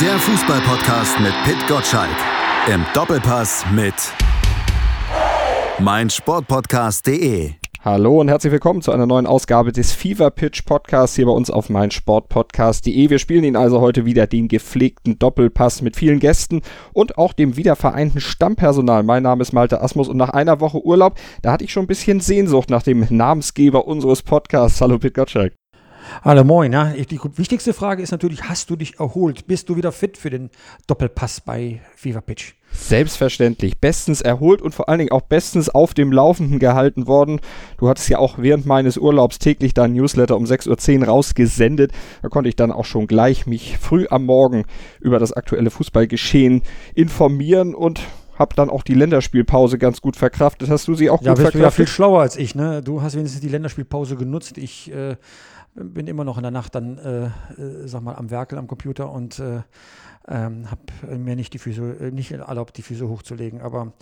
Der Fußballpodcast mit Pit Gottschalk. Im Doppelpass mit meinsportpodcast.de. Hallo und herzlich willkommen zu einer neuen Ausgabe des Fever Pitch Podcasts hier bei uns auf meinsportpodcast.de. Wir spielen Ihnen also heute wieder den gepflegten Doppelpass mit vielen Gästen und auch dem wiedervereinten Stammpersonal. Mein Name ist Malte Asmus und nach einer Woche Urlaub, da hatte ich schon ein bisschen Sehnsucht nach dem Namensgeber unseres Podcasts. Hallo Pit Gottschalk. Hallo moin. Ja. Die wichtigste Frage ist natürlich, hast du dich erholt? Bist du wieder fit für den Doppelpass bei Fever Pitch? Selbstverständlich. Bestens erholt und vor allen Dingen auch bestens auf dem Laufenden gehalten worden. Du hattest ja auch während meines Urlaubs täglich dein Newsletter um 6.10 Uhr rausgesendet. Da konnte ich dann auch schon gleich mich früh am Morgen über das aktuelle Fußballgeschehen informieren und habe dann auch die Länderspielpause ganz gut verkraftet. Hast du sie auch ja, gut bist verkraftet? Du ja viel schlauer als ich. Ne? Du hast wenigstens die Länderspielpause genutzt. Ich äh, bin immer noch in der Nacht dann, äh, äh, sag mal, am Werkel am Computer und äh, ähm, habe mir nicht die Füße, äh, nicht erlaubt, die Füße hochzulegen. Aber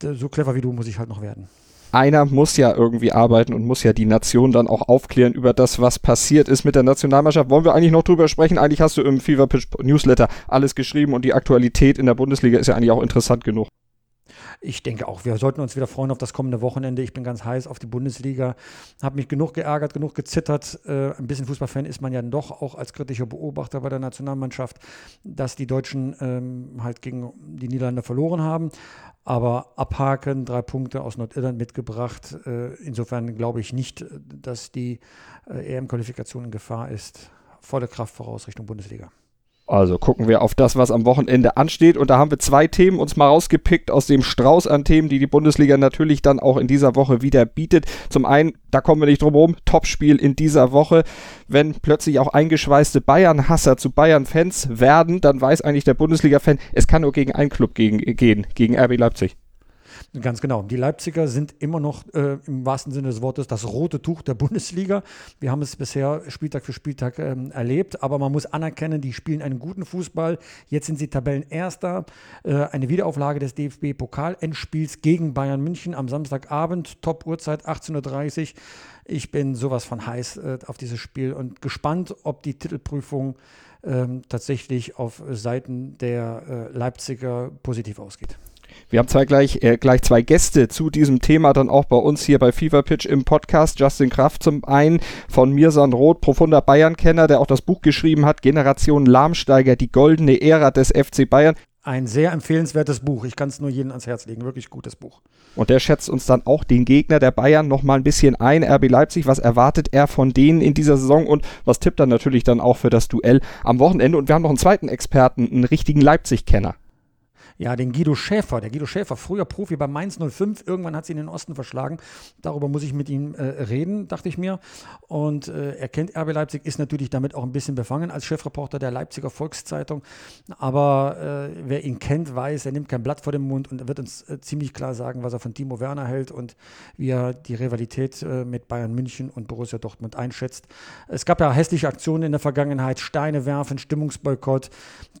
so clever wie du muss ich halt noch werden. Einer muss ja irgendwie arbeiten und muss ja die Nation dann auch aufklären über das, was passiert ist mit der Nationalmannschaft. Wollen wir eigentlich noch drüber sprechen? Eigentlich hast du im Fever Pitch Newsletter alles geschrieben und die Aktualität in der Bundesliga ist ja eigentlich auch interessant genug. Ich denke auch, wir sollten uns wieder freuen auf das kommende Wochenende. Ich bin ganz heiß auf die Bundesliga. Habe mich genug geärgert, genug gezittert. Äh, ein bisschen Fußballfan ist man ja doch auch als kritischer Beobachter bei der Nationalmannschaft, dass die Deutschen ähm, halt gegen die Niederlande verloren haben. Aber abhaken, drei Punkte aus Nordirland mitgebracht. Äh, insofern glaube ich nicht, dass die äh, EM-Qualifikation in Gefahr ist. Volle Kraft voraus Richtung Bundesliga. Also gucken wir auf das, was am Wochenende ansteht. Und da haben wir zwei Themen uns mal rausgepickt aus dem Strauß an Themen, die die Bundesliga natürlich dann auch in dieser Woche wieder bietet. Zum einen, da kommen wir nicht drum herum, Topspiel in dieser Woche. Wenn plötzlich auch eingeschweißte Bayern-Hasser zu Bayern-Fans werden, dann weiß eigentlich der Bundesliga-Fan, es kann nur gegen einen Club gegen, gehen, gegen RB Leipzig. Ganz genau. Die Leipziger sind immer noch äh, im wahrsten Sinne des Wortes das rote Tuch der Bundesliga. Wir haben es bisher Spieltag für Spieltag ähm, erlebt, aber man muss anerkennen, die spielen einen guten Fußball. Jetzt sind sie Tabellenerster. Äh, eine Wiederauflage des DFB-Pokal-Endspiels gegen Bayern München am Samstagabend, Top-Uhrzeit 18.30 Uhr. Ich bin sowas von heiß äh, auf dieses Spiel und gespannt, ob die Titelprüfung ähm, tatsächlich auf Seiten der äh, Leipziger positiv ausgeht. Wir haben zwei gleich, äh, gleich zwei Gäste zu diesem Thema dann auch bei uns hier bei Fever Pitch im Podcast. Justin Kraft zum einen von Mirsan Roth, profunder Bayern-Kenner, der auch das Buch geschrieben hat, Generation Lahmsteiger, die goldene Ära des FC Bayern. Ein sehr empfehlenswertes Buch. Ich kann es nur jedem ans Herz legen. Wirklich gutes Buch. Und der schätzt uns dann auch den Gegner der Bayern noch mal ein bisschen ein. RB Leipzig, was erwartet er von denen in dieser Saison und was tippt er natürlich dann auch für das Duell am Wochenende? Und wir haben noch einen zweiten Experten, einen richtigen Leipzig-Kenner ja, den Guido Schäfer. Der Guido Schäfer, früher Profi bei Mainz 05, irgendwann hat sie in den Osten verschlagen. Darüber muss ich mit ihm äh, reden, dachte ich mir. Und äh, er kennt RB Leipzig, ist natürlich damit auch ein bisschen befangen als Chefreporter der Leipziger Volkszeitung. Aber äh, wer ihn kennt, weiß, er nimmt kein Blatt vor den Mund und er wird uns äh, ziemlich klar sagen, was er von Timo Werner hält und wie er die Rivalität äh, mit Bayern München und Borussia Dortmund einschätzt. Es gab ja hässliche Aktionen in der Vergangenheit, Steine werfen, Stimmungsboykott.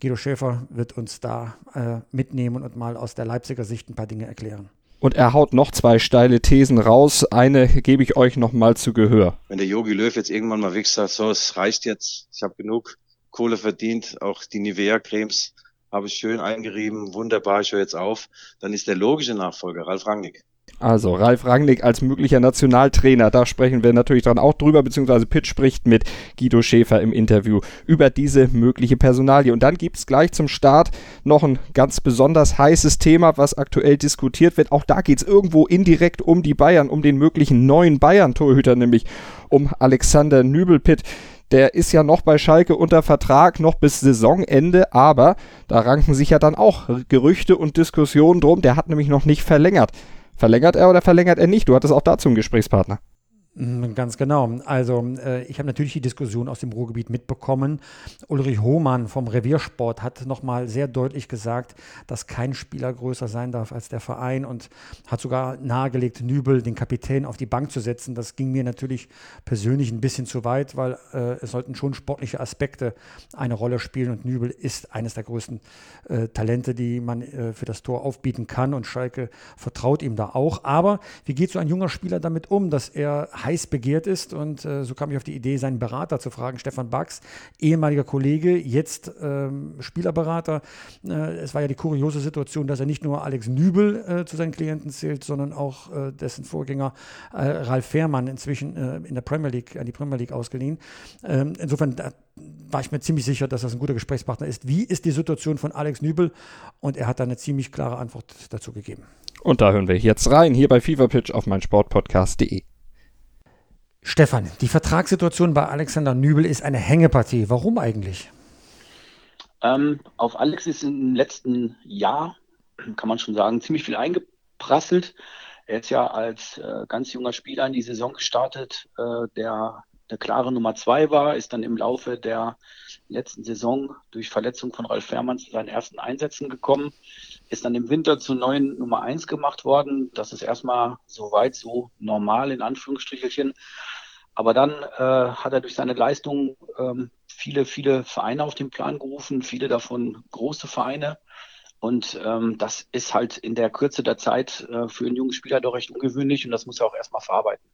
Guido Schäfer wird uns da äh, mit mitnehmen und mal aus der Leipziger Sicht ein paar Dinge erklären. Und er haut noch zwei steile Thesen raus. Eine gebe ich euch noch mal zu Gehör. Wenn der Yogi Löw jetzt irgendwann mal wirklich sagt, so, es reicht jetzt, ich habe genug Kohle verdient, auch die Nivea-Cremes habe ich schön eingerieben, wunderbar, ich höre jetzt auf, dann ist der logische Nachfolger Ralf Rangnick. Also Ralf Rangnick als möglicher Nationaltrainer, da sprechen wir natürlich dann auch drüber, beziehungsweise Pitt spricht mit Guido Schäfer im Interview über diese mögliche Personalie. Und dann gibt es gleich zum Start noch ein ganz besonders heißes Thema, was aktuell diskutiert wird. Auch da geht es irgendwo indirekt um die Bayern, um den möglichen neuen Bayern-Torhüter, nämlich um Alexander Nübelpitt. Der ist ja noch bei Schalke unter Vertrag, noch bis Saisonende, aber da ranken sich ja dann auch Gerüchte und Diskussionen drum. Der hat nämlich noch nicht verlängert. Verlängert er oder verlängert er nicht? Du hattest auch dazu einen Gesprächspartner. Mm, ganz genau. Also äh, ich habe natürlich die Diskussion aus dem Ruhrgebiet mitbekommen. Ulrich Hohmann vom Reviersport hat nochmal sehr deutlich gesagt, dass kein Spieler größer sein darf als der Verein und hat sogar nahegelegt, Nübel, den Kapitän, auf die Bank zu setzen. Das ging mir natürlich persönlich ein bisschen zu weit, weil äh, es sollten schon sportliche Aspekte eine Rolle spielen und Nübel ist eines der größten äh, Talente, die man äh, für das Tor aufbieten kann und Schalke vertraut ihm da auch. Aber wie geht so ein junger Spieler damit um, dass er heiß begehrt ist. Und äh, so kam ich auf die Idee, seinen Berater zu fragen, Stefan Bax, ehemaliger Kollege, jetzt ähm, Spielerberater. Äh, es war ja die kuriose Situation, dass er nicht nur Alex Nübel äh, zu seinen Klienten zählt, sondern auch äh, dessen Vorgänger äh, Ralf Fährmann inzwischen äh, in der Premier League, an die Premier League ausgeliehen. Ähm, insofern war ich mir ziemlich sicher, dass das ein guter Gesprächspartner ist. Wie ist die Situation von Alex Nübel? Und er hat da eine ziemlich klare Antwort dazu gegeben. Und da hören wir jetzt rein, hier bei Fever Pitch auf meinsportpodcast.de. Stefan, die Vertragssituation bei Alexander Nübel ist eine Hängepartie. Warum eigentlich? Ähm, auf Alex ist im letzten Jahr, kann man schon sagen, ziemlich viel eingeprasselt. Er ist ja als äh, ganz junger Spieler in die Saison gestartet, äh, der eine klare Nummer zwei war, ist dann im Laufe der letzten Saison durch Verletzung von Rolf Fährmann zu seinen ersten Einsätzen gekommen, ist dann im Winter zu neuen Nummer eins gemacht worden. Das ist erstmal soweit so normal in Anführungsstrichelchen. Aber dann äh, hat er durch seine Leistung ähm, viele, viele Vereine auf den Plan gerufen, viele davon große Vereine. Und ähm, das ist halt in der Kürze der Zeit äh, für einen jungen Spieler doch recht ungewöhnlich und das muss er auch erstmal verarbeiten.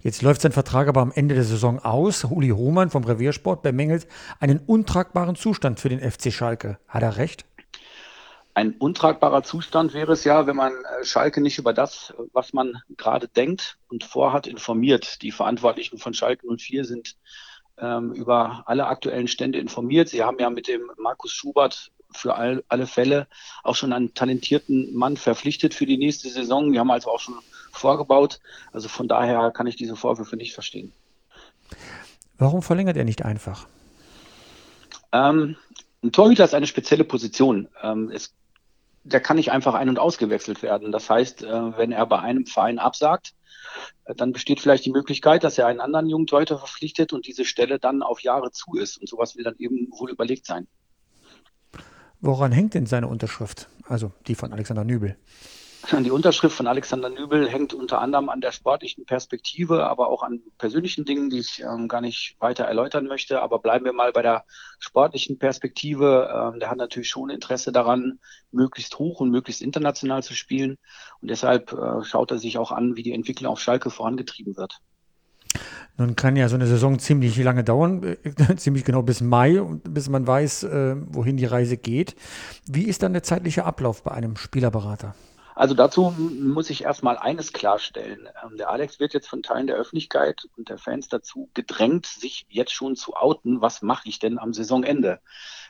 Jetzt läuft sein Vertrag aber am Ende der Saison aus. Uli Hohmann vom Reviersport bemängelt einen untragbaren Zustand für den FC Schalke. Hat er recht? Ein untragbarer Zustand wäre es ja, wenn man äh, Schalke nicht über das, was man gerade denkt und vorhat, informiert. Die Verantwortlichen von Schalke 04 sind ähm, über alle aktuellen Stände informiert. Sie haben ja mit dem Markus Schubert für all, alle Fälle auch schon einen talentierten Mann verpflichtet für die nächste Saison. Wir haben also auch schon vorgebaut. Also von daher kann ich diese Vorwürfe nicht verstehen. Warum verlängert er nicht einfach? Ähm, ein Torhüter ist eine spezielle Position. Ähm, es, der kann nicht einfach ein- und ausgewechselt werden. Das heißt, äh, wenn er bei einem Verein absagt, äh, dann besteht vielleicht die Möglichkeit, dass er einen anderen jungen verpflichtet und diese Stelle dann auf Jahre zu ist. Und sowas will dann eben wohl überlegt sein. Woran hängt denn seine Unterschrift? Also die von Alexander Nübel. Die Unterschrift von Alexander Nübel hängt unter anderem an der sportlichen Perspektive, aber auch an persönlichen Dingen, die ich ähm, gar nicht weiter erläutern möchte. Aber bleiben wir mal bei der sportlichen Perspektive. Ähm, der hat natürlich schon Interesse daran, möglichst hoch und möglichst international zu spielen. Und deshalb äh, schaut er sich auch an, wie die Entwicklung auf Schalke vorangetrieben wird. Nun kann ja so eine Saison ziemlich lange dauern, äh, ziemlich genau bis Mai, bis man weiß, äh, wohin die Reise geht. Wie ist dann der zeitliche Ablauf bei einem Spielerberater? Also dazu muss ich erstmal eines klarstellen. Ähm, der Alex wird jetzt von Teilen der Öffentlichkeit und der Fans dazu gedrängt, sich jetzt schon zu outen, was mache ich denn am Saisonende.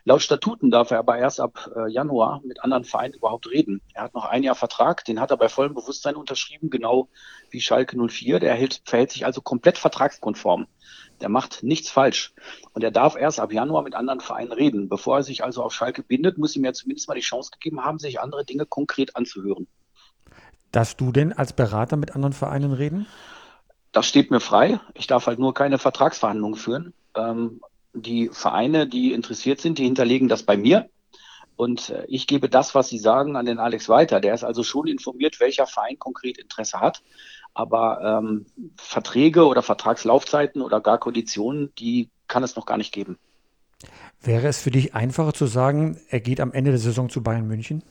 Laut Statuten darf er aber erst ab äh, Januar mit anderen Vereinen überhaupt reden. Er hat noch ein Jahr Vertrag, den hat er bei vollem Bewusstsein unterschrieben, genau wie Schalke 04. Der hält, verhält sich also komplett vertragskonform. Der macht nichts falsch. Und er darf erst ab Januar mit anderen Vereinen reden. Bevor er sich also auf Schalke bindet, muss ihm ja zumindest mal die Chance gegeben haben, sich andere Dinge konkret anzuhören. Darfst du denn als Berater mit anderen Vereinen reden? Das steht mir frei. Ich darf halt nur keine Vertragsverhandlungen führen. Ähm, die Vereine, die interessiert sind, die hinterlegen das bei mir. Und äh, ich gebe das, was sie sagen, an den Alex weiter. Der ist also schon informiert, welcher Verein konkret Interesse hat. Aber ähm, Verträge oder Vertragslaufzeiten oder gar Konditionen, die kann es noch gar nicht geben. Wäre es für dich einfacher zu sagen, er geht am Ende der Saison zu Bayern München?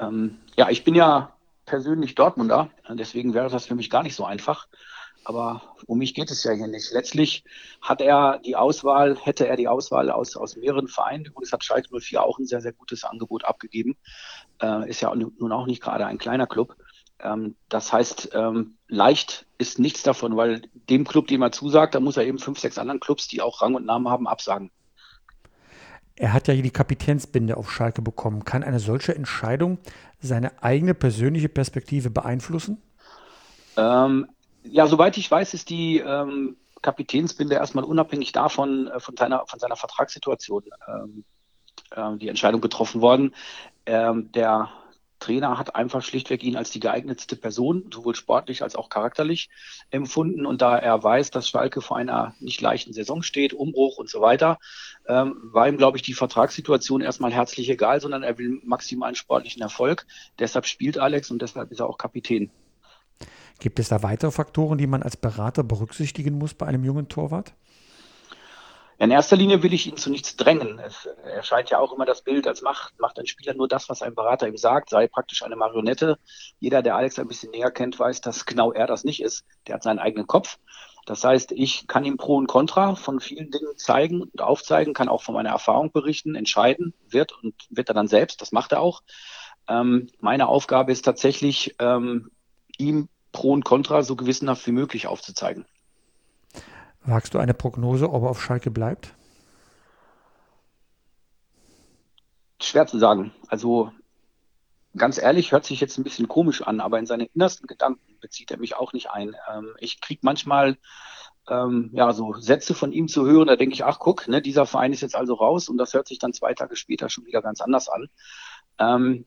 Ähm, ja, ich bin ja persönlich Dortmunder, deswegen wäre das für mich gar nicht so einfach. Aber um mich geht es ja hier nicht. Letztlich hat er die Auswahl, hätte er die Auswahl aus, aus mehreren Vereinen. Übrigens hat Schalke 04 auch ein sehr, sehr gutes Angebot abgegeben. Äh, ist ja nun auch nicht gerade ein kleiner Club. Ähm, das heißt, ähm, leicht ist nichts davon, weil dem Club, dem er zusagt, da muss er eben fünf, sechs anderen Clubs, die auch Rang und Namen haben, absagen. Er hat ja hier die Kapitänsbinde auf Schalke bekommen. Kann eine solche Entscheidung seine eigene persönliche Perspektive beeinflussen? Ähm, ja, soweit ich weiß, ist die ähm, Kapitänsbinde erstmal unabhängig davon, äh, von, seiner, von seiner Vertragssituation ähm, äh, die Entscheidung getroffen worden. Ähm, der Trainer hat einfach schlichtweg ihn als die geeignetste Person, sowohl sportlich als auch charakterlich empfunden. Und da er weiß, dass Schalke vor einer nicht leichten Saison steht, Umbruch und so weiter, ähm, war ihm, glaube ich, die Vertragssituation erstmal herzlich egal, sondern er will maximalen sportlichen Erfolg. Deshalb spielt Alex und deshalb ist er auch Kapitän. Gibt es da weitere Faktoren, die man als Berater berücksichtigen muss bei einem jungen Torwart? In erster Linie will ich ihn zu nichts drängen. Es erscheint ja auch immer das Bild, als macht, macht ein Spieler nur das, was ein Berater ihm sagt, sei praktisch eine Marionette. Jeder, der Alex ein bisschen näher kennt, weiß, dass genau er das nicht ist. Der hat seinen eigenen Kopf. Das heißt, ich kann ihm Pro und Contra von vielen Dingen zeigen und aufzeigen, kann auch von meiner Erfahrung berichten, entscheiden, wird und wird er dann selbst. Das macht er auch. Ähm, meine Aufgabe ist tatsächlich, ähm, ihm Pro und Contra so gewissenhaft wie möglich aufzuzeigen. Wagst du eine Prognose, ob er auf Schalke bleibt? Schwer zu sagen. Also ganz ehrlich, hört sich jetzt ein bisschen komisch an, aber in seine innersten Gedanken bezieht er mich auch nicht ein. Ähm, ich kriege manchmal ähm, ja so Sätze von ihm zu hören, da denke ich, ach guck, ne, dieser Verein ist jetzt also raus und das hört sich dann zwei Tage später schon wieder ganz anders an. Ähm,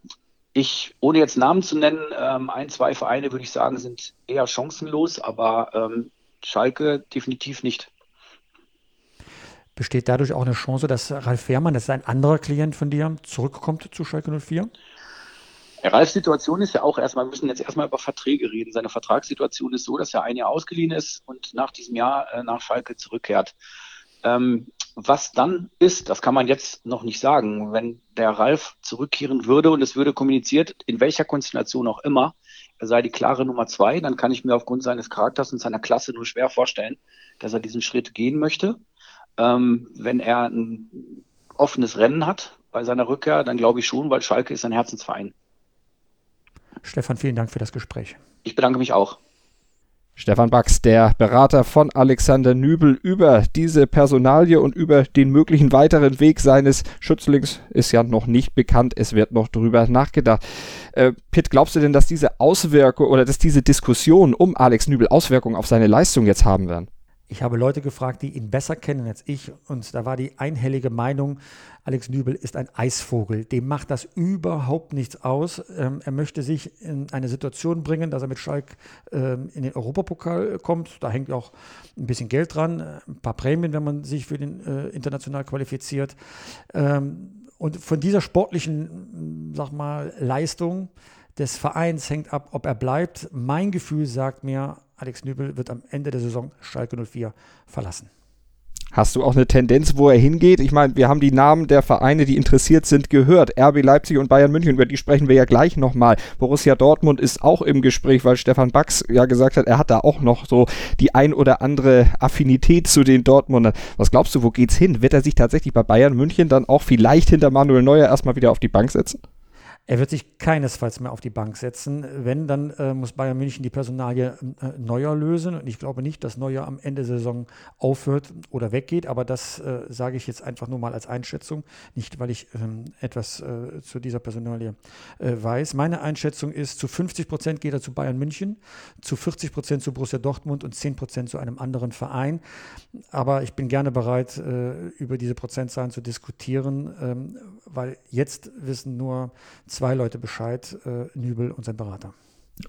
ich, ohne jetzt Namen zu nennen, ähm, ein, zwei Vereine würde ich sagen, sind eher chancenlos, aber ähm, Schalke definitiv nicht. Besteht dadurch auch eine Chance, dass Ralf Fährmann, das ist ein anderer Klient von dir, zurückkommt zu Schalke 04? Ja, Ralfs Situation ist ja auch erstmal, wir müssen jetzt erstmal über Verträge reden. Seine Vertragssituation ist so, dass er ein Jahr ausgeliehen ist und nach diesem Jahr äh, nach Schalke zurückkehrt. Ähm, was dann ist, das kann man jetzt noch nicht sagen. Wenn der Ralf zurückkehren würde und es würde kommuniziert, in welcher Konstellation auch immer, er sei die klare Nummer zwei, dann kann ich mir aufgrund seines Charakters und seiner Klasse nur schwer vorstellen, dass er diesen Schritt gehen möchte. Ähm, wenn er ein offenes Rennen hat bei seiner Rückkehr, dann glaube ich schon, weil Schalke ist ein Herzensverein. Stefan, vielen Dank für das Gespräch. Ich bedanke mich auch. Stefan Bax, der Berater von Alexander Nübel über diese Personalie und über den möglichen weiteren Weg seines Schützlings ist ja noch nicht bekannt. Es wird noch drüber nachgedacht. Äh, Pitt, glaubst du denn, dass diese Auswirkung oder dass diese Diskussion um Alex Nübel Auswirkungen auf seine Leistung jetzt haben werden? Ich habe Leute gefragt, die ihn besser kennen als ich, und da war die einhellige Meinung, Alex Nübel ist ein Eisvogel. Dem macht das überhaupt nichts aus. Ähm, er möchte sich in eine Situation bringen, dass er mit Schalk ähm, in den Europapokal kommt. Da hängt auch ein bisschen Geld dran, ein paar Prämien, wenn man sich für den äh, international qualifiziert. Ähm, und von dieser sportlichen, sag mal, Leistung des Vereins hängt ab, ob er bleibt. Mein Gefühl sagt mir, Alex Nübel wird am Ende der Saison Schalke 04 verlassen. Hast du auch eine Tendenz, wo er hingeht? Ich meine, wir haben die Namen der Vereine, die interessiert sind, gehört. RB Leipzig und Bayern München, über die sprechen wir ja gleich nochmal. Borussia Dortmund ist auch im Gespräch, weil Stefan Bax ja gesagt hat, er hat da auch noch so die ein oder andere Affinität zu den Dortmundern. Was glaubst du, wo geht's hin? Wird er sich tatsächlich bei Bayern München dann auch vielleicht hinter Manuel Neuer erstmal wieder auf die Bank setzen? Er wird sich keinesfalls mehr auf die Bank setzen. Wenn, dann äh, muss Bayern München die Personalie äh, Neuer lösen. Und ich glaube nicht, dass Neuer am Ende der Saison aufhört oder weggeht. Aber das äh, sage ich jetzt einfach nur mal als Einschätzung. Nicht, weil ich ähm, etwas äh, zu dieser Personalie äh, weiß. Meine Einschätzung ist, zu 50 Prozent geht er zu Bayern München, zu 40 Prozent zu Borussia Dortmund und 10 Prozent zu einem anderen Verein. Aber ich bin gerne bereit, äh, über diese Prozentzahlen zu diskutieren, ähm, weil jetzt wissen nur zwei Leute Bescheid, äh, Nübel und sein Berater.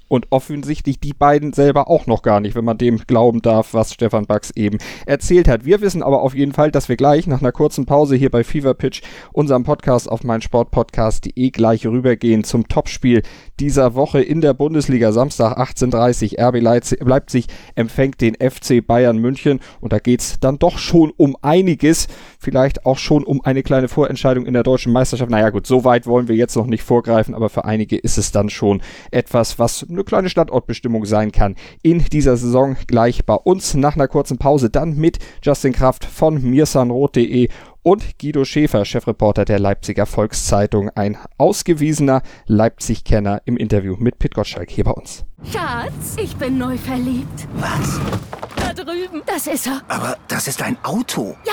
Und offensichtlich die beiden selber auch noch gar nicht, wenn man dem glauben darf, was Stefan Bax eben erzählt hat. Wir wissen aber auf jeden Fall, dass wir gleich nach einer kurzen Pause hier bei Fever Pitch, unserem Podcast auf meinsportpodcast.de gleich rübergehen zum Topspiel dieser Woche in der Bundesliga. Samstag 18.30 RB Leipzig empfängt den FC Bayern München und da geht's dann doch schon um einiges. Vielleicht auch schon um eine kleine Vorentscheidung in der deutschen Meisterschaft. Naja gut, so weit wollen wir jetzt noch nicht vorgreifen, aber für einige ist es dann schon etwas, was eine kleine Standortbestimmung sein kann in dieser Saison gleich bei uns nach einer kurzen Pause dann mit Justin Kraft von mirsanrot.de und Guido Schäfer, Chefreporter der Leipziger Volkszeitung, ein ausgewiesener Leipzig-Kenner im Interview mit Pit Gottschalk hier bei uns. Schatz, ich bin neu verliebt. Was? Da drüben. Das ist er. Aber das ist ein Auto. Ja,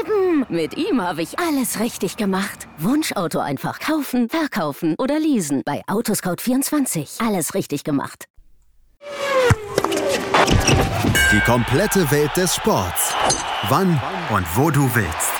eben. Mit ihm habe ich alles richtig gemacht. Wunschauto einfach kaufen, verkaufen oder leasen. Bei Autoscout24. Alles richtig gemacht. Die komplette Welt des Sports. Wann und wo du willst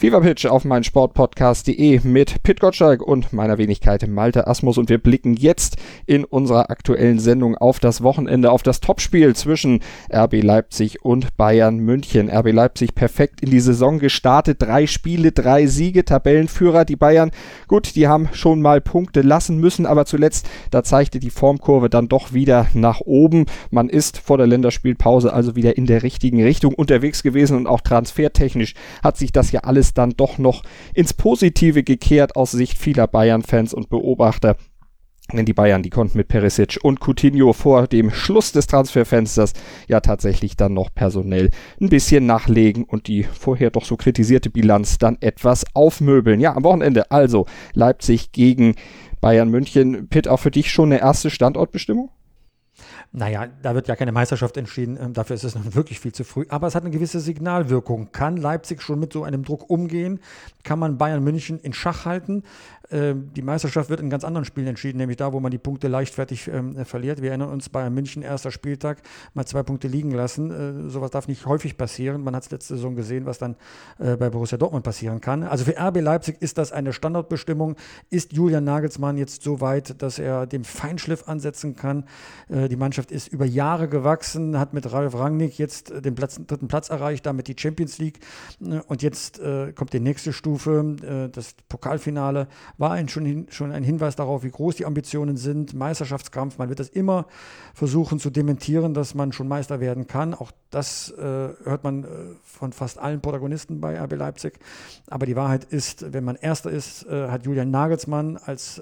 Fever Pitch auf mein Sportpodcast.de mit Pit Gottschalk und meiner Wenigkeit Malte Asmus und wir blicken jetzt in unserer aktuellen Sendung auf das Wochenende, auf das Topspiel zwischen RB Leipzig und Bayern München. RB Leipzig perfekt in die Saison gestartet, drei Spiele, drei Siege, Tabellenführer. Die Bayern, gut, die haben schon mal Punkte lassen müssen, aber zuletzt, da zeigte die Formkurve dann doch wieder nach oben. Man ist vor der Länderspielpause also wieder in der richtigen Richtung unterwegs gewesen und auch transfertechnisch hat sich das ja alles dann doch noch ins Positive gekehrt aus Sicht vieler Bayern-Fans und Beobachter. Denn die Bayern, die konnten mit Perisic und Coutinho vor dem Schluss des Transferfensters ja tatsächlich dann noch personell ein bisschen nachlegen und die vorher doch so kritisierte Bilanz dann etwas aufmöbeln. Ja, am Wochenende also Leipzig gegen Bayern München. Pitt, auch für dich schon eine erste Standortbestimmung? Naja, da wird ja keine Meisterschaft entschieden. Ähm, dafür ist es noch wirklich viel zu früh. Aber es hat eine gewisse Signalwirkung. Kann Leipzig schon mit so einem Druck umgehen? Kann man Bayern München in Schach halten? Ähm, die Meisterschaft wird in ganz anderen Spielen entschieden, nämlich da, wo man die Punkte leichtfertig ähm, verliert. Wir erinnern uns, Bayern München, erster Spieltag, mal zwei Punkte liegen lassen. Äh, sowas darf nicht häufig passieren. Man hat es letzte Saison gesehen, was dann äh, bei Borussia Dortmund passieren kann. Also für RB Leipzig ist das eine Standardbestimmung. Ist Julian Nagelsmann jetzt so weit, dass er dem Feinschliff ansetzen kann? Äh, die Mannschaft ist über Jahre gewachsen, hat mit Ralf Rangnick jetzt den Platz, dritten Platz erreicht, damit die Champions League. Äh, und jetzt äh, kommt die nächste Stufe, äh, das Pokalfinale war ein, schon, hin, schon ein Hinweis darauf, wie groß die Ambitionen sind. Meisterschaftskampf, man wird das immer versuchen zu dementieren, dass man schon Meister werden kann. Auch das äh, hört man äh, von fast allen Protagonisten bei RB Leipzig. Aber die Wahrheit ist, wenn man Erster ist, äh, hat Julian Nagelsmann als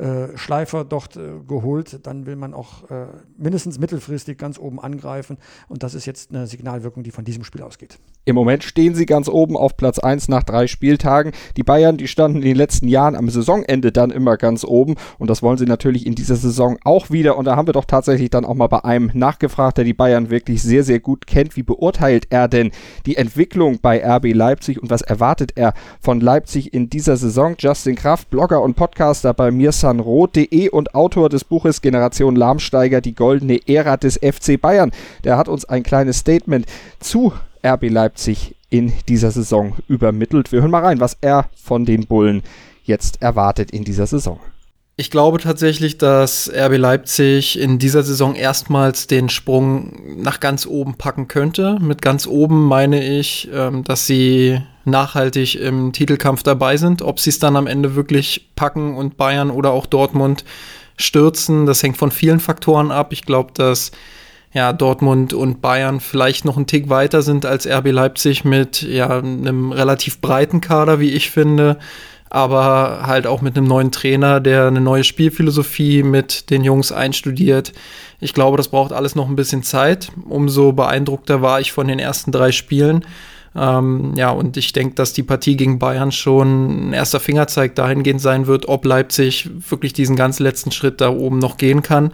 äh, Schleifer dort äh, geholt, dann will man auch äh, mindestens mittelfristig ganz oben angreifen. Und das ist jetzt eine Signalwirkung, die von diesem Spiel ausgeht. Im Moment stehen sie ganz oben auf Platz 1 nach drei Spieltagen. Die Bayern, die standen in den letzten Jahren am Saisonende dann immer ganz oben. Und das wollen sie natürlich in dieser Saison auch wieder. Und da haben wir doch tatsächlich dann auch mal bei einem nachgefragt, der die Bayern wirklich sehr, sehr gut kennt. Wie beurteilt er denn die Entwicklung bei RB Leipzig und was erwartet er von Leipzig in dieser Saison? Justin Kraft, Blogger und Podcaster bei Sanrot.de und Autor des Buches Generation Lahmsteiger, die goldene Ära des FC Bayern. Der hat uns ein kleines Statement zu RB Leipzig in dieser Saison übermittelt. Wir hören mal rein, was er von den Bullen jetzt erwartet in dieser Saison. Ich glaube tatsächlich, dass RB Leipzig in dieser Saison erstmals den Sprung nach ganz oben packen könnte. Mit ganz oben meine ich, ähm, dass sie nachhaltig im Titelkampf dabei sind. Ob sie es dann am Ende wirklich packen und Bayern oder auch Dortmund stürzen, das hängt von vielen Faktoren ab. Ich glaube, dass ja, Dortmund und Bayern vielleicht noch einen Tick weiter sind als RB Leipzig mit ja, einem relativ breiten Kader, wie ich finde, aber halt auch mit einem neuen Trainer, der eine neue Spielphilosophie mit den Jungs einstudiert. Ich glaube, das braucht alles noch ein bisschen Zeit. Umso beeindruckter war ich von den ersten drei Spielen. Ähm, ja, und ich denke, dass die Partie gegen Bayern schon ein erster Fingerzeig dahingehend sein wird, ob Leipzig wirklich diesen ganz letzten Schritt da oben noch gehen kann.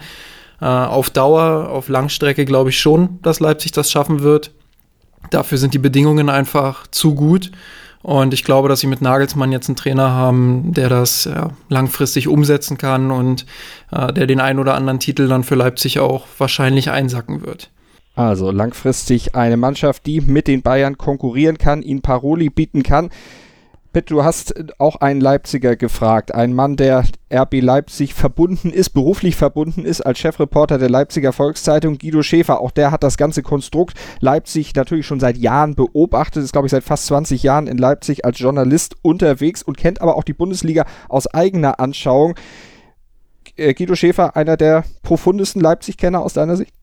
Äh, auf Dauer, auf Langstrecke glaube ich schon, dass Leipzig das schaffen wird. Dafür sind die Bedingungen einfach zu gut. Und ich glaube, dass sie mit Nagelsmann jetzt einen Trainer haben, der das ja, langfristig umsetzen kann und äh, der den ein oder anderen Titel dann für Leipzig auch wahrscheinlich einsacken wird. Also langfristig eine Mannschaft, die mit den Bayern konkurrieren kann, ihnen Paroli bieten kann. Pitt, du hast auch einen Leipziger gefragt, ein Mann, der RB Leipzig verbunden ist, beruflich verbunden ist, als Chefreporter der Leipziger Volkszeitung, Guido Schäfer. Auch der hat das ganze Konstrukt Leipzig natürlich schon seit Jahren beobachtet, ist, glaube ich, seit fast 20 Jahren in Leipzig als Journalist unterwegs und kennt aber auch die Bundesliga aus eigener Anschauung. Äh, Guido Schäfer, einer der profundesten Leipzig-Kenner aus deiner Sicht?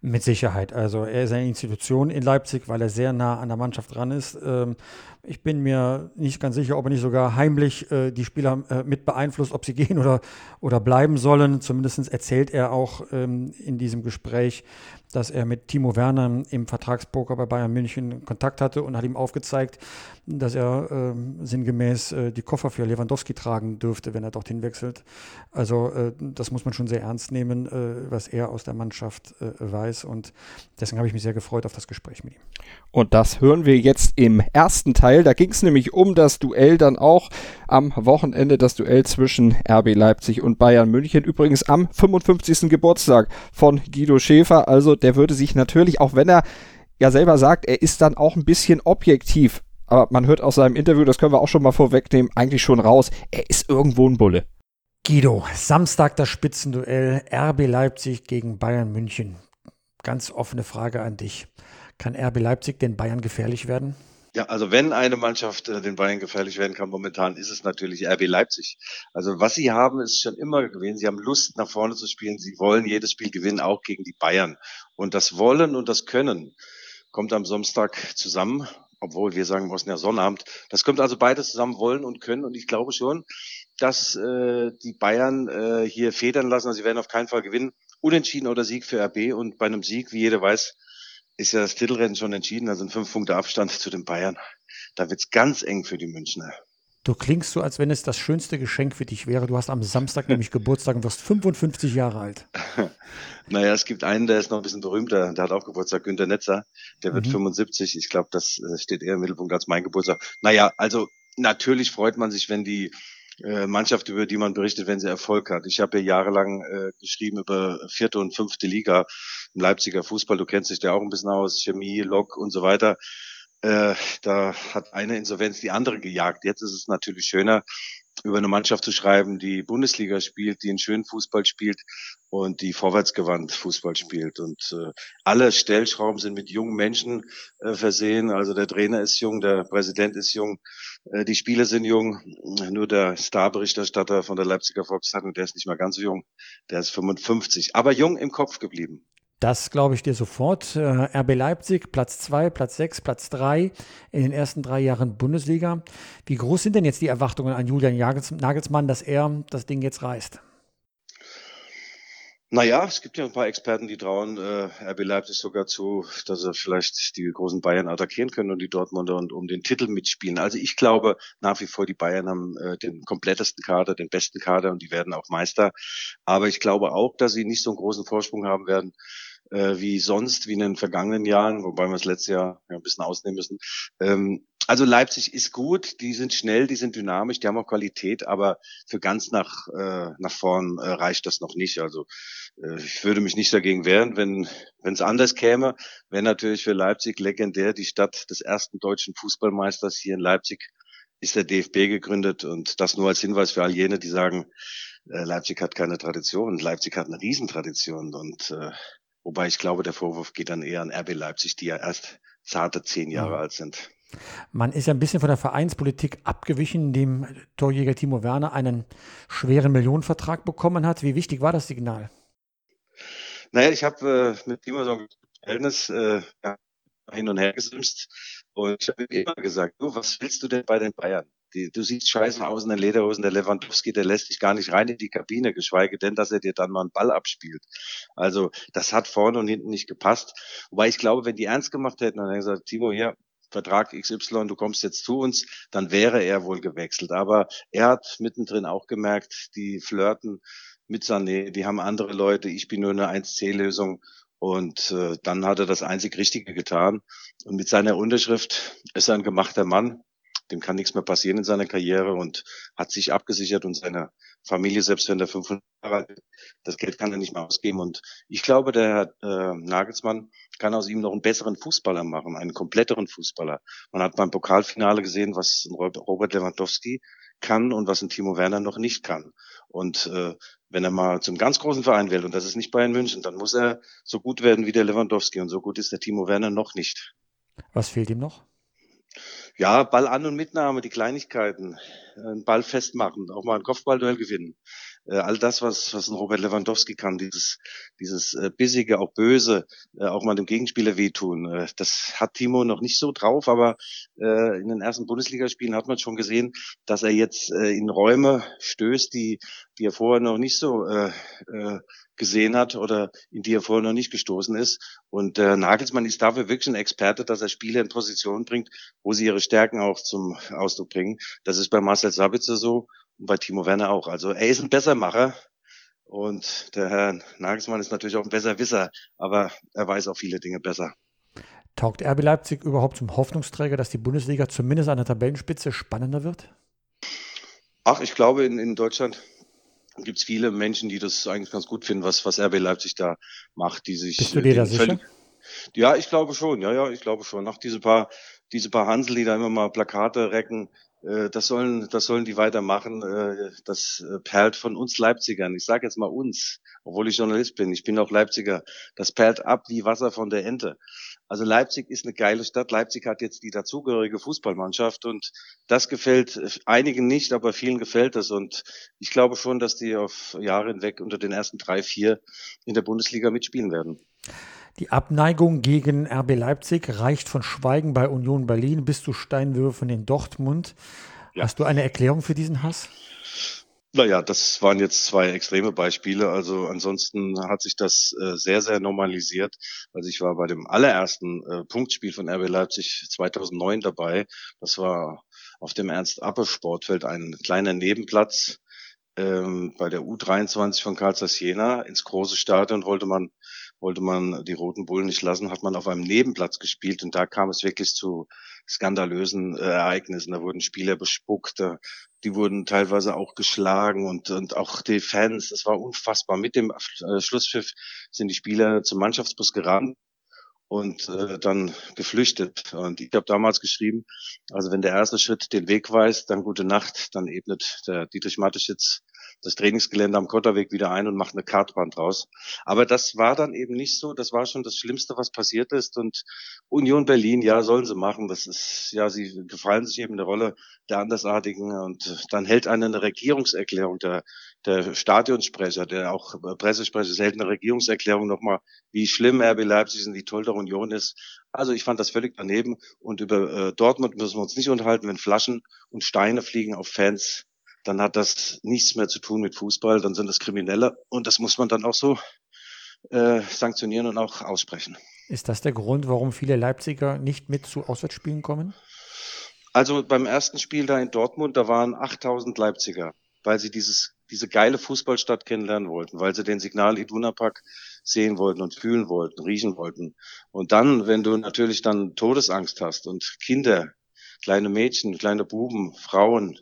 Mit Sicherheit. Also er ist eine Institution in Leipzig, weil er sehr nah an der Mannschaft dran ist. Ähm, ich bin mir nicht ganz sicher, ob er nicht sogar heimlich äh, die Spieler äh, mit beeinflusst, ob sie gehen oder, oder bleiben sollen. Zumindest erzählt er auch ähm, in diesem Gespräch, dass er mit Timo Werner im Vertragspoker bei Bayern München Kontakt hatte und hat ihm aufgezeigt, dass er äh, sinngemäß äh, die Koffer für Lewandowski tragen dürfte, wenn er dorthin wechselt. Also äh, das muss man schon sehr ernst nehmen, äh, was er aus der Mannschaft äh, Beweis und deswegen habe ich mich sehr gefreut auf das Gespräch mit ihm. Und das hören wir jetzt im ersten Teil. Da ging es nämlich um das Duell dann auch am Wochenende, das Duell zwischen RB Leipzig und Bayern München. Übrigens am 55. Geburtstag von Guido Schäfer. Also der würde sich natürlich, auch wenn er ja selber sagt, er ist dann auch ein bisschen objektiv. Aber man hört aus seinem Interview, das können wir auch schon mal vorwegnehmen, eigentlich schon raus, er ist irgendwo ein Bulle. Guido, Samstag das Spitzenduell RB Leipzig gegen Bayern München. Ganz offene Frage an dich. Kann RB Leipzig den Bayern gefährlich werden? Ja, also wenn eine Mannschaft äh, den Bayern gefährlich werden kann momentan, ist es natürlich RB Leipzig. Also was sie haben, ist schon immer gewesen. Sie haben Lust, nach vorne zu spielen. Sie wollen jedes Spiel gewinnen, auch gegen die Bayern. Und das Wollen und das Können kommt am Samstag zusammen, obwohl wir sagen, Bosnien ja Sonnabend. Das kommt also beides zusammen, wollen und können. Und ich glaube schon, dass äh, die Bayern äh, hier federn lassen. Also sie werden auf keinen Fall gewinnen. Unentschieden oder Sieg für RB. Und bei einem Sieg, wie jeder weiß, ist ja das Titelrennen schon entschieden. Also ein fünf Punkte Abstand zu den Bayern. Da wird's ganz eng für die Münchner. Du klingst so, als wenn es das schönste Geschenk für dich wäre. Du hast am Samstag nämlich Geburtstag und wirst 55 Jahre alt. naja, es gibt einen, der ist noch ein bisschen berühmter. Der hat auch Geburtstag, Günter Netzer. Der wird mhm. 75. Ich glaube, das äh, steht eher im Mittelpunkt als mein Geburtstag. Naja, also natürlich freut man sich, wenn die äh, Mannschaft, über die man berichtet, wenn sie Erfolg hat. Ich habe ja jahrelang äh, geschrieben über vierte und fünfte Liga im Leipziger Fußball. Du kennst dich da auch ein bisschen aus, Chemie, Lok und so weiter. Äh, da hat eine Insolvenz die andere gejagt. Jetzt ist es natürlich schöner, über eine Mannschaft zu schreiben, die Bundesliga spielt, die einen schönen Fußball spielt und die vorwärtsgewandt Fußball spielt. Und äh, alle Stellschrauben sind mit jungen Menschen äh, versehen. Also der Trainer ist jung, der Präsident ist jung, äh, die Spieler sind jung. Nur der Starberichterstatter von der Leipziger Volkszeitung, der ist nicht mal ganz so jung, der ist 55, aber jung im Kopf geblieben. Das glaube ich dir sofort. Äh, RB Leipzig, Platz 2, Platz 6, Platz 3 in den ersten drei Jahren Bundesliga. Wie groß sind denn jetzt die Erwartungen an Julian Nagelsmann, dass er das Ding jetzt reißt? Naja, es gibt ja ein paar Experten, die trauen äh, RB Leipzig sogar zu, dass sie vielleicht die großen Bayern attackieren können und die Dortmunder und um den Titel mitspielen. Also ich glaube nach wie vor, die Bayern haben äh, den komplettesten Kader, den besten Kader und die werden auch Meister. Aber ich glaube auch, dass sie nicht so einen großen Vorsprung haben werden äh, wie sonst, wie in den vergangenen Jahren, wobei wir es letztes Jahr ja, ein bisschen ausnehmen müssen. Ähm, also Leipzig ist gut, die sind schnell, die sind dynamisch, die haben auch Qualität, aber für ganz nach, äh, nach vorn äh, reicht das noch nicht. Also äh, ich würde mich nicht dagegen wehren, wenn wenn es anders käme. Wäre natürlich für Leipzig legendär, die Stadt des ersten deutschen Fußballmeisters hier in Leipzig ist der DFB gegründet und das nur als Hinweis für all jene, die sagen, äh, Leipzig hat keine Tradition. Leipzig hat eine Riesentradition und äh, Wobei ich glaube, der Vorwurf geht dann eher an RB Leipzig, die ja erst zarte zehn Jahre mhm. alt sind. Man ist ja ein bisschen von der Vereinspolitik abgewichen, indem Torjäger Timo Werner einen schweren Millionenvertrag bekommen hat. Wie wichtig war das Signal? Naja, ich habe äh, mit Timo so ein Verhältnis äh, ja, hin und her gesimst und ich habe ihm immer gesagt, du, was willst du denn bei den Bayern? Die, du siehst scheiße aus in den Lederhosen. Der Lewandowski, der lässt dich gar nicht rein in die Kabine, geschweige denn, dass er dir dann mal einen Ball abspielt. Also das hat vorne und hinten nicht gepasst. Wobei ich glaube, wenn die ernst gemacht hätten, dann hätten gesagt, Timo, hier, Vertrag XY, du kommst jetzt zu uns, dann wäre er wohl gewechselt. Aber er hat mittendrin auch gemerkt, die flirten mit Sané, die haben andere Leute, ich bin nur eine 1C-Lösung. Und äh, dann hat er das einzig Richtige getan. Und mit seiner Unterschrift ist er ein gemachter Mann dem kann nichts mehr passieren in seiner Karriere und hat sich abgesichert und seine Familie, selbst wenn der 500 Jahre alt ist, das Geld kann er nicht mehr ausgeben. Und ich glaube, der äh, Nagelsmann kann aus ihm noch einen besseren Fußballer machen, einen kompletteren Fußballer. Man hat beim Pokalfinale gesehen, was Robert Lewandowski kann und was ein Timo Werner noch nicht kann. Und äh, wenn er mal zum ganz großen Verein will, und das ist nicht Bayern München, dann muss er so gut werden wie der Lewandowski. Und so gut ist der Timo Werner noch nicht. Was fehlt ihm noch? Ja, Ball an und Mitnahme, die Kleinigkeiten, einen Ball festmachen, auch mal ein Kopfballduell gewinnen. Äh, all das, was, was ein Robert Lewandowski kann, dieses, dieses äh, bissige, auch böse, äh, auch mal dem Gegenspieler wehtun. Äh, das hat Timo noch nicht so drauf, aber äh, in den ersten Bundesligaspielen hat man schon gesehen, dass er jetzt äh, in Räume stößt, die, die er vorher noch nicht so äh, äh, gesehen hat oder in die er vorher noch nicht gestoßen ist. Und äh, Nagelsmann ist dafür wirklich ein Experte, dass er Spieler in Positionen bringt, wo sie ihre Stärken auch zum Ausdruck bringen. Das ist bei Marcel Sabitzer so und bei Timo Werner auch. Also er ist ein Bessermacher Und der Herr Nagelsmann ist natürlich auch ein Besserwisser, aber er weiß auch viele Dinge besser. Taugt RB Leipzig überhaupt zum Hoffnungsträger, dass die Bundesliga zumindest an der Tabellenspitze spannender wird? Ach, ich glaube, in, in Deutschland gibt es viele Menschen, die das eigentlich ganz gut finden, was, was RB Leipzig da macht, die sich. Bist du dir da sicher? Ja, ich glaube schon, ja, ja, ich glaube schon. Nach diese paar, diese paar Hansel, die da immer mal Plakate recken, äh, das sollen, das sollen die weitermachen. Äh, das äh, perlt von uns Leipzigern. Ich sage jetzt mal uns, obwohl ich Journalist bin. Ich bin auch Leipziger. Das perlt ab wie Wasser von der Ente. Also Leipzig ist eine geile Stadt. Leipzig hat jetzt die dazugehörige Fußballmannschaft und das gefällt einigen nicht, aber vielen gefällt es. Und ich glaube schon, dass die auf Jahre hinweg unter den ersten drei, vier in der Bundesliga mitspielen werden. Die Abneigung gegen RB Leipzig reicht von Schweigen bei Union Berlin bis zu Steinwürfen in Dortmund. Ja. Hast du eine Erklärung für diesen Hass? Naja, das waren jetzt zwei extreme Beispiele. Also ansonsten hat sich das äh, sehr, sehr normalisiert. Also ich war bei dem allerersten äh, Punktspiel von RB Leipzig 2009 dabei. Das war auf dem Ernst-Appe-Sportfeld ein kleiner Nebenplatz ähm, bei der U23 von Karl Zeiss Jena. Ins große Stadion wollte man wollte man die Roten Bullen nicht lassen, hat man auf einem Nebenplatz gespielt und da kam es wirklich zu skandalösen äh, Ereignissen. Da wurden Spieler bespuckt, da, die wurden teilweise auch geschlagen und, und auch die Fans, das war unfassbar. Mit dem äh, Schlusspfiff sind die Spieler zum Mannschaftsbus gerannt und äh, dann geflüchtet. Und ich habe damals geschrieben, also wenn der erste Schritt den Weg weist, dann gute Nacht, dann ebnet der Dietrich Mateschitz das Trainingsgelände am Kotterweg wieder ein und macht eine Kartbahn draus. Aber das war dann eben nicht so. Das war schon das Schlimmste, was passiert ist. Und Union Berlin, ja, sollen sie machen. Das ist, ja, sie gefallen sich eben der Rolle der Andersartigen. Und dann hält eine, eine Regierungserklärung. Der, der Stadionsprecher, der auch Pressesprecher, hält eine Regierungserklärung nochmal, wie schlimm RB Leipzig und wie toll der Union ist. Also ich fand das völlig daneben. Und über äh, Dortmund müssen wir uns nicht unterhalten, wenn Flaschen und Steine fliegen auf Fans dann hat das nichts mehr zu tun mit Fußball, dann sind das Kriminelle und das muss man dann auch so äh, sanktionieren und auch aussprechen. Ist das der Grund, warum viele Leipziger nicht mit zu Auswärtsspielen kommen? Also beim ersten Spiel da in Dortmund, da waren 8000 Leipziger, weil sie dieses, diese geile Fußballstadt kennenlernen wollten, weil sie den Signal Iduna Park sehen wollten und fühlen wollten, riechen wollten. Und dann, wenn du natürlich dann Todesangst hast und Kinder, kleine Mädchen, kleine Buben, Frauen,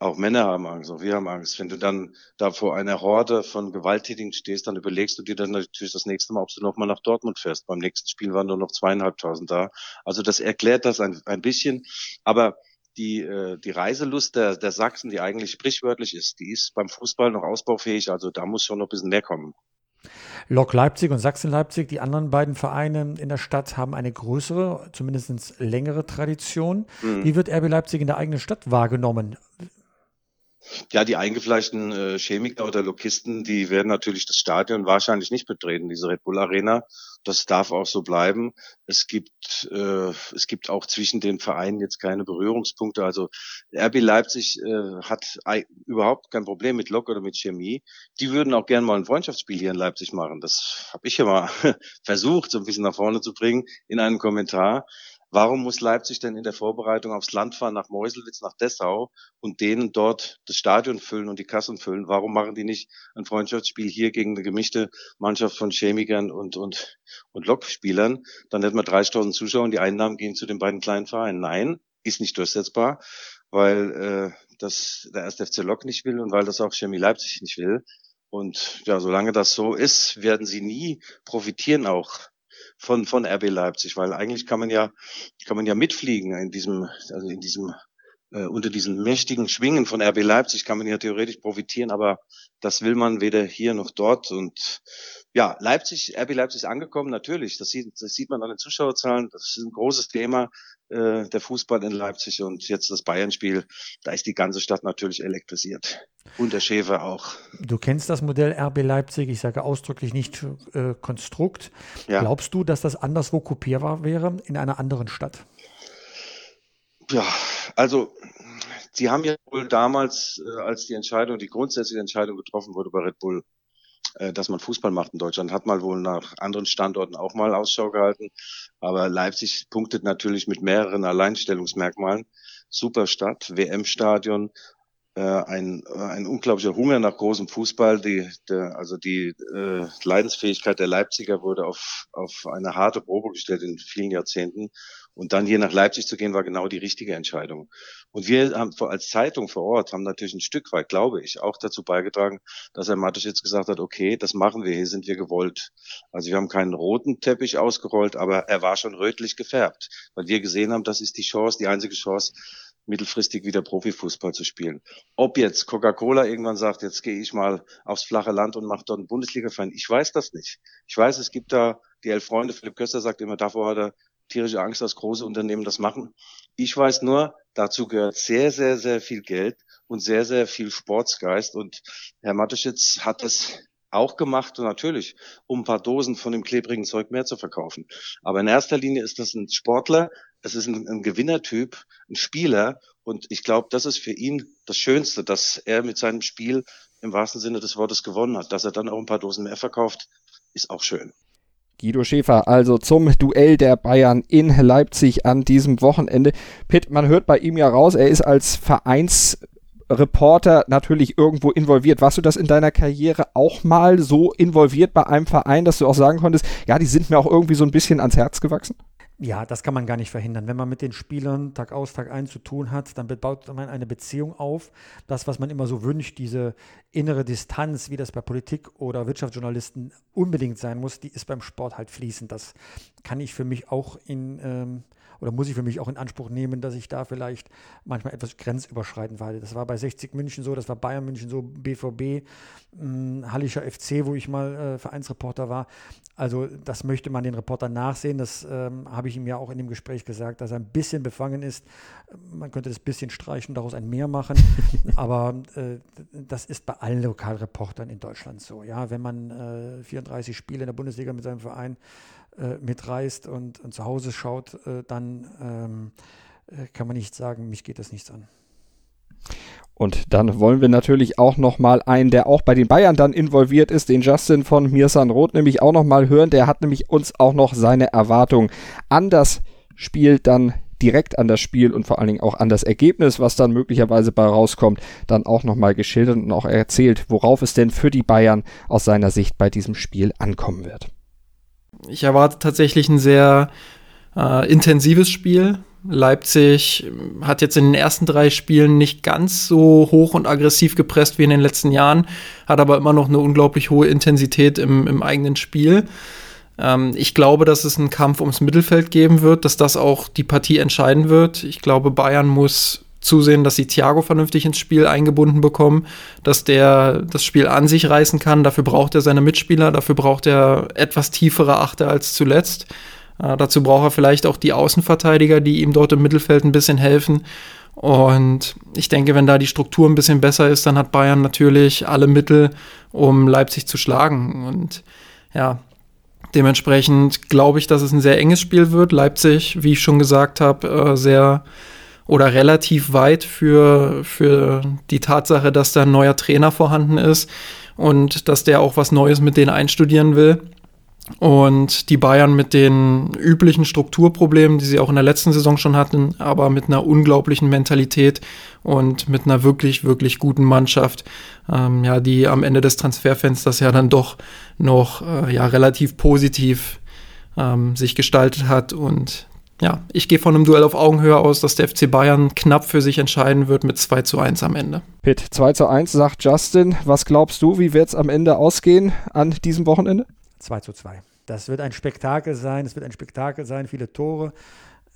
auch Männer haben Angst, auch wir haben Angst. Wenn du dann da vor einer Horde von Gewalttätigen stehst, dann überlegst du dir dann natürlich das nächste Mal, ob du nochmal nach Dortmund fährst. Beim nächsten Spiel waren nur noch zweieinhalbtausend da. Also das erklärt das ein, ein bisschen. Aber die, äh, die Reiselust der, der Sachsen, die eigentlich sprichwörtlich ist, die ist beim Fußball noch ausbaufähig. Also da muss schon noch ein bisschen mehr kommen. Lok Leipzig und Sachsen Leipzig, die anderen beiden Vereine in der Stadt, haben eine größere, zumindest längere Tradition. Mhm. Wie wird RB Leipzig in der eigenen Stadt wahrgenommen? Ja, die eingefleischten äh, Chemiker oder Lokisten, die werden natürlich das Stadion wahrscheinlich nicht betreten, diese Red Bull Arena. Das darf auch so bleiben. Es gibt, äh, es gibt auch zwischen den Vereinen jetzt keine Berührungspunkte. Also RB Leipzig äh, hat überhaupt kein Problem mit Lok oder mit Chemie. Die würden auch gerne mal ein Freundschaftsspiel hier in Leipzig machen. Das habe ich ja mal versucht, so ein bisschen nach vorne zu bringen in einem Kommentar. Warum muss Leipzig denn in der Vorbereitung aufs Land fahren nach Meuselwitz, nach Dessau und denen dort das Stadion füllen und die Kassen füllen? Warum machen die nicht ein Freundschaftsspiel hier gegen eine gemischte Mannschaft von Chemikern und, und, und Lokspielern? Dann hätten wir 30.000 Zuschauer und die Einnahmen gehen zu den beiden kleinen Vereinen. Nein, ist nicht durchsetzbar, weil äh, das der erste FC Lok nicht will und weil das auch Chemie Leipzig nicht will. Und ja, solange das so ist, werden sie nie profitieren auch von, von RB Leipzig, weil eigentlich kann man ja, kann man ja mitfliegen in diesem, also in diesem, äh, unter diesen mächtigen Schwingen von RB Leipzig kann man ja theoretisch profitieren, aber das will man weder hier noch dort und ja, Leipzig, RB Leipzig ist angekommen, natürlich. Das sieht, das sieht man an den Zuschauerzahlen. Das ist ein großes Thema, äh, der Fußball in Leipzig und jetzt das Bayern-Spiel. Da ist die ganze Stadt natürlich elektrisiert. Und der Schäfer auch. Du kennst das Modell RB Leipzig, ich sage ausdrücklich nicht äh, Konstrukt. Ja. Glaubst du, dass das anderswo kopierbar wäre in einer anderen Stadt? Ja, also sie haben ja wohl damals, äh, als die Entscheidung, die grundsätzliche Entscheidung getroffen wurde bei Red Bull, dass man Fußball macht in Deutschland. Hat mal wohl nach anderen Standorten auch mal Ausschau gehalten. Aber Leipzig punktet natürlich mit mehreren Alleinstellungsmerkmalen. Super Stadt, WM-Stadion, äh, ein, äh, ein unglaublicher Hunger nach großem Fußball. Die, der, also die äh, Leidensfähigkeit der Leipziger wurde auf, auf eine harte Probe gestellt in vielen Jahrzehnten. Und dann hier nach Leipzig zu gehen, war genau die richtige Entscheidung. Und wir haben als Zeitung vor Ort haben natürlich ein Stück weit, glaube ich, auch dazu beigetragen, dass Herr Matisch jetzt gesagt hat, okay, das machen wir, hier sind wir gewollt. Also wir haben keinen roten Teppich ausgerollt, aber er war schon rötlich gefärbt, weil wir gesehen haben, das ist die Chance, die einzige Chance, mittelfristig wieder Profifußball zu spielen. Ob jetzt Coca-Cola irgendwann sagt, jetzt gehe ich mal aufs flache Land und mache dort einen Bundesliga-Verein, ich weiß das nicht. Ich weiß, es gibt da die elf Freunde, Philipp Köster sagt immer, davor hat er tierische Angst, dass große Unternehmen das machen. Ich weiß nur, dazu gehört sehr, sehr, sehr viel Geld und sehr, sehr viel Sportsgeist. Und Herr Mateschitz hat es auch gemacht natürlich, um ein paar Dosen von dem klebrigen Zeug mehr zu verkaufen. Aber in erster Linie ist das ein Sportler, es ist ein, ein Gewinnertyp, ein Spieler und ich glaube, das ist für ihn das Schönste, dass er mit seinem Spiel im wahrsten Sinne des Wortes gewonnen hat. Dass er dann auch ein paar Dosen mehr verkauft, ist auch schön. Guido Schäfer also zum Duell der Bayern in Leipzig an diesem Wochenende. Pitt, man hört bei ihm ja raus, er ist als Vereins Reporter natürlich irgendwo involviert. Warst du das in deiner Karriere auch mal so involviert bei einem Verein, dass du auch sagen konntest, ja, die sind mir auch irgendwie so ein bisschen ans Herz gewachsen? Ja, das kann man gar nicht verhindern. Wenn man mit den Spielern Tag aus, Tag ein zu tun hat, dann baut man eine Beziehung auf. Das, was man immer so wünscht, diese innere Distanz, wie das bei Politik oder Wirtschaftsjournalisten unbedingt sein muss, die ist beim Sport halt fließend. Das kann ich für mich auch in ähm, oder muss ich für mich auch in Anspruch nehmen, dass ich da vielleicht manchmal etwas grenzüberschreitend war. Das war bei 60 München so, das war Bayern München so, BVB, mh, Hallischer FC, wo ich mal äh, Vereinsreporter war. Also das möchte man den Reporter nachsehen. Das ähm, habe ich ihm ja auch in dem Gespräch gesagt, dass er ein bisschen befangen ist. Man könnte das bisschen streichen, daraus ein Mehr machen. Aber äh, das ist bei allen Lokalreportern in Deutschland so. Ja, wenn man äh, 34 Spiele in der Bundesliga mit seinem Verein äh, mitreist und, und, zu Hause schaut, äh, dann ähm, äh, kann man nicht sagen, mich geht das nichts an. Und dann wollen wir natürlich auch nochmal einen, der auch bei den Bayern dann involviert ist, den Justin von Mirsan Roth nämlich auch nochmal hören. Der hat nämlich uns auch noch seine Erwartungen an das Spiel dann direkt an das Spiel und vor allen Dingen auch an das Ergebnis, was dann möglicherweise bei rauskommt, dann auch nochmal geschildert und auch erzählt, worauf es denn für die Bayern aus seiner Sicht bei diesem Spiel ankommen wird ich erwarte tatsächlich ein sehr äh, intensives Spiel. Leipzig hat jetzt in den ersten drei Spielen nicht ganz so hoch und aggressiv gepresst wie in den letzten Jahren, hat aber immer noch eine unglaublich hohe Intensität im, im eigenen Spiel. Ähm, ich glaube, dass es einen Kampf ums Mittelfeld geben wird, dass das auch die Partie entscheiden wird. Ich glaube, Bayern muss zusehen, dass sie Thiago vernünftig ins Spiel eingebunden bekommen, dass der das Spiel an sich reißen kann. Dafür braucht er seine Mitspieler, dafür braucht er etwas tiefere Achter als zuletzt. Äh, dazu braucht er vielleicht auch die Außenverteidiger, die ihm dort im Mittelfeld ein bisschen helfen. Und ich denke, wenn da die Struktur ein bisschen besser ist, dann hat Bayern natürlich alle Mittel, um Leipzig zu schlagen. Und ja, dementsprechend glaube ich, dass es ein sehr enges Spiel wird. Leipzig, wie ich schon gesagt habe, äh, sehr oder relativ weit für, für die Tatsache, dass da ein neuer Trainer vorhanden ist und dass der auch was Neues mit denen einstudieren will. Und die Bayern mit den üblichen Strukturproblemen, die sie auch in der letzten Saison schon hatten, aber mit einer unglaublichen Mentalität und mit einer wirklich, wirklich guten Mannschaft, ähm, ja, die am Ende des Transferfensters ja dann doch noch äh, ja, relativ positiv ähm, sich gestaltet hat und ja, ich gehe von einem Duell auf Augenhöhe aus, dass der FC Bayern knapp für sich entscheiden wird mit 2 zu 1 am Ende. Pitt, 2 zu 1 sagt Justin. Was glaubst du, wie wird es am Ende ausgehen an diesem Wochenende? 2 zu 2. Das wird ein Spektakel sein. Es wird ein Spektakel sein, viele Tore.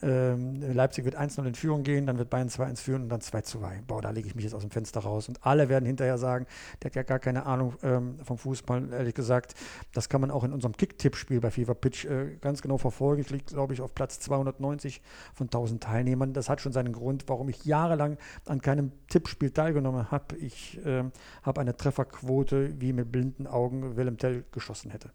Ähm, Leipzig wird 1-0 in Führung gehen, dann wird Bayern 2-1 führen und dann 2-2. Boah, da lege ich mich jetzt aus dem Fenster raus. Und alle werden hinterher sagen, der hat ja gar keine Ahnung ähm, vom Fußball, ehrlich gesagt. Das kann man auch in unserem Kick-Tipp-Spiel bei FIFA Pitch äh, ganz genau verfolgen. Ich liege, glaube ich, auf Platz 290 von 1000 Teilnehmern. Das hat schon seinen Grund, warum ich jahrelang an keinem Tippspiel teilgenommen habe. Ich äh, habe eine Trefferquote, wie mit blinden Augen Willem Tell geschossen hätte.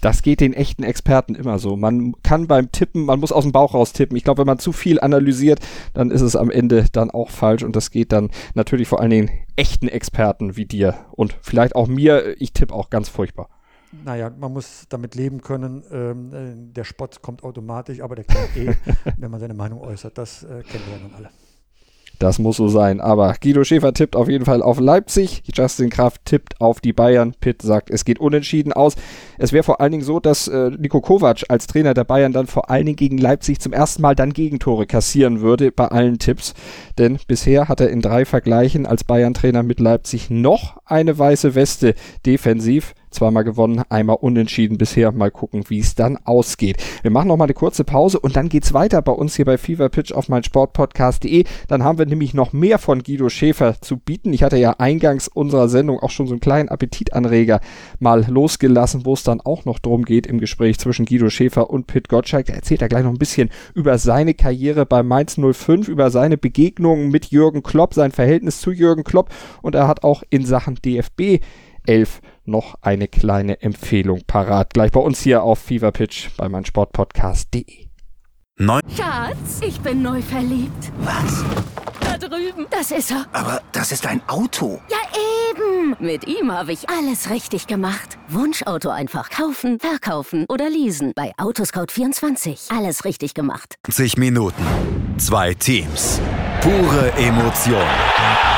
Das geht den echten Experten immer so. Man kann beim Tippen, man muss aus dem Bauch raus tippen. Ich glaube, wenn man zu viel analysiert, dann ist es am Ende dann auch falsch und das geht dann natürlich vor allen Dingen echten Experten wie dir und vielleicht auch mir. Ich tippe auch ganz furchtbar. Naja, man muss damit leben können. Ähm, äh, der Spott kommt automatisch, aber der kommt eh, wenn man seine Meinung äußert. Das äh, kennen wir ja nun alle. Das muss so sein. Aber Guido Schäfer tippt auf jeden Fall auf Leipzig. Justin Kraft tippt auf die Bayern. Pitt sagt, es geht unentschieden aus. Es wäre vor allen Dingen so, dass äh, Nico Kovac als Trainer der Bayern dann vor allen Dingen gegen Leipzig zum ersten Mal dann Gegentore kassieren würde bei allen Tipps. Denn bisher hat er in drei Vergleichen als Bayern-Trainer mit Leipzig noch eine weiße Weste defensiv. Zweimal gewonnen, einmal unentschieden bisher. Mal gucken, wie es dann ausgeht. Wir machen noch mal eine kurze Pause und dann geht's weiter bei uns hier bei Fever Pitch auf mein Sportpodcast.de. Dann haben wir nämlich noch mehr von Guido Schäfer zu bieten. Ich hatte ja eingangs unserer Sendung auch schon so einen kleinen Appetitanreger mal losgelassen, wo es dann auch noch drum geht im Gespräch zwischen Guido Schäfer und Pit Gottschalk. Da erzählt er gleich noch ein bisschen über seine Karriere bei Mainz 05, über seine Begegnungen mit Jürgen Klopp, sein Verhältnis zu Jürgen Klopp und er hat auch in Sachen DFB 11 noch eine kleine Empfehlung parat. Gleich bei uns hier auf Fever Pitch bei meinsportpodcast.de. Neun. Schatz, ich bin neu verliebt. Was? Da drüben. Das ist er. Aber das ist ein Auto. Ja, eben. Mit ihm habe ich alles richtig gemacht. Wunschauto einfach kaufen, verkaufen oder leasen. Bei Autoscout24. Alles richtig gemacht. 90 Minuten. Zwei Teams. Pure Emotion.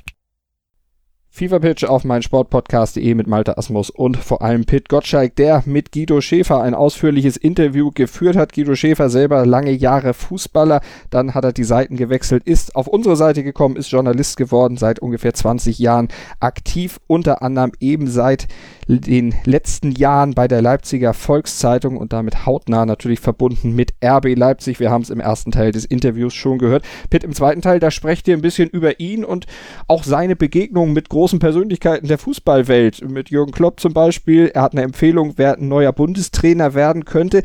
Fever Pitch auf mein Sportpodcast.de mit Malte Asmus und vor allem Pit Gottschalk, der mit Guido Schäfer ein ausführliches Interview geführt hat. Guido Schäfer selber lange Jahre Fußballer, dann hat er die Seiten gewechselt, ist auf unsere Seite gekommen, ist Journalist geworden, seit ungefähr 20 Jahren aktiv, unter anderem eben seit den letzten Jahren bei der Leipziger Volkszeitung und damit hautnah natürlich verbunden mit RB Leipzig. Wir haben es im ersten Teil des Interviews schon gehört. Pitt, im zweiten Teil, da sprecht ihr ein bisschen über ihn und auch seine Begegnung mit großen Persönlichkeiten der Fußballwelt. Mit Jürgen Klopp zum Beispiel. Er hat eine Empfehlung, wer ein neuer Bundestrainer werden könnte.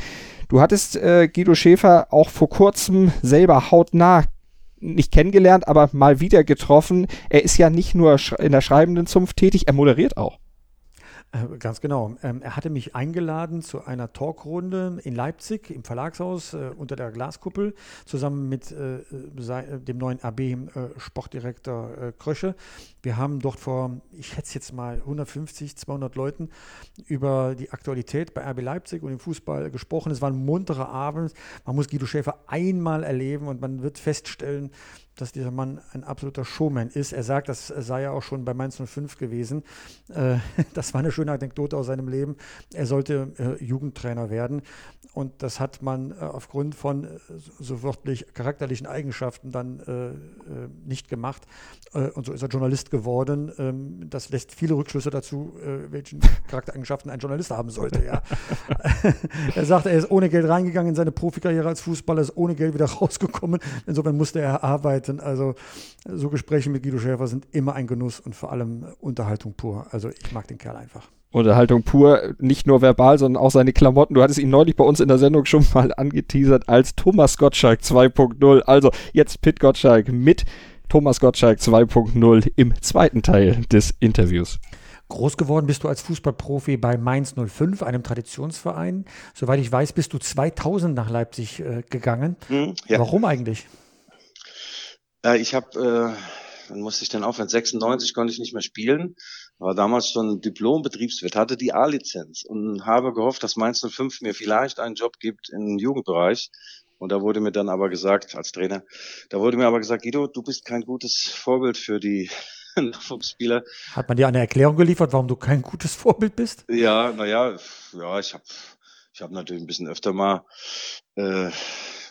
Du hattest äh, Guido Schäfer auch vor kurzem selber hautnah nicht kennengelernt, aber mal wieder getroffen. Er ist ja nicht nur in der schreibenden Zunft tätig, er moderiert auch. Äh, ganz genau. Ähm, er hatte mich eingeladen zu einer Talkrunde in Leipzig im Verlagshaus äh, unter der Glaskuppel zusammen mit äh, dem neuen AB-Sportdirektor Krösche. Wir haben dort vor, ich schätze jetzt mal 150, 200 Leuten über die Aktualität bei RB Leipzig und im Fußball gesprochen. Es war ein munterer Abend. Man muss Guido Schäfer einmal erleben und man wird feststellen, dass dieser Mann ein absoluter Showman ist. Er sagt, das sei ja auch schon bei Mainz 05 gewesen. Äh, das war eine schöne Anekdote aus seinem Leben. Er sollte äh, Jugendtrainer werden. Und das hat man äh, aufgrund von so wörtlich charakterlichen Eigenschaften dann nicht gemacht. und so ist er Journalist geworden. Ähm, das lässt viele Rückschlüsse dazu, welchen Charaktereigenschaften ein Journalist haben sollte. Ja. er sagt, er ist ohne Geld reingegangen in seine Profikarriere als Fußballer, ist ohne Geld wieder rausgekommen. Insofern musste er arbeiten arbeiten. Also so Gespräche mit Guido Schäfer sind immer ein Genuss und vor allem Unterhaltung pur. Also ich mag den Kerl einfach. Unterhaltung pur, nicht nur verbal, sondern auch seine Klamotten. Du hattest ihn neulich bei uns in der Sendung schon mal angeteasert als Thomas Gottschalk 2.0. Also jetzt Pit Gottschalk mit Thomas Gottschalk 2.0 im zweiten Teil des Interviews. Groß geworden bist du als Fußballprofi bei Mainz 05, einem Traditionsverein. Soweit ich weiß, bist du 2000 nach Leipzig äh, gegangen. Hm, ja. Warum eigentlich? Äh, ich habe, äh, wann musste ich denn aufhören? 96 konnte ich nicht mehr spielen. War damals schon Diplom-Betriebswirt, hatte die A-Lizenz und habe gehofft, dass Mainz 05 mir vielleicht einen Job gibt im Jugendbereich. Und da wurde mir dann aber gesagt, als Trainer, da wurde mir aber gesagt, Guido, du bist kein gutes Vorbild für die Nachwuchsspieler. Hat man dir eine Erklärung geliefert, warum du kein gutes Vorbild bist? Ja, naja, ja, ich habe ich hab natürlich ein bisschen öfter mal äh,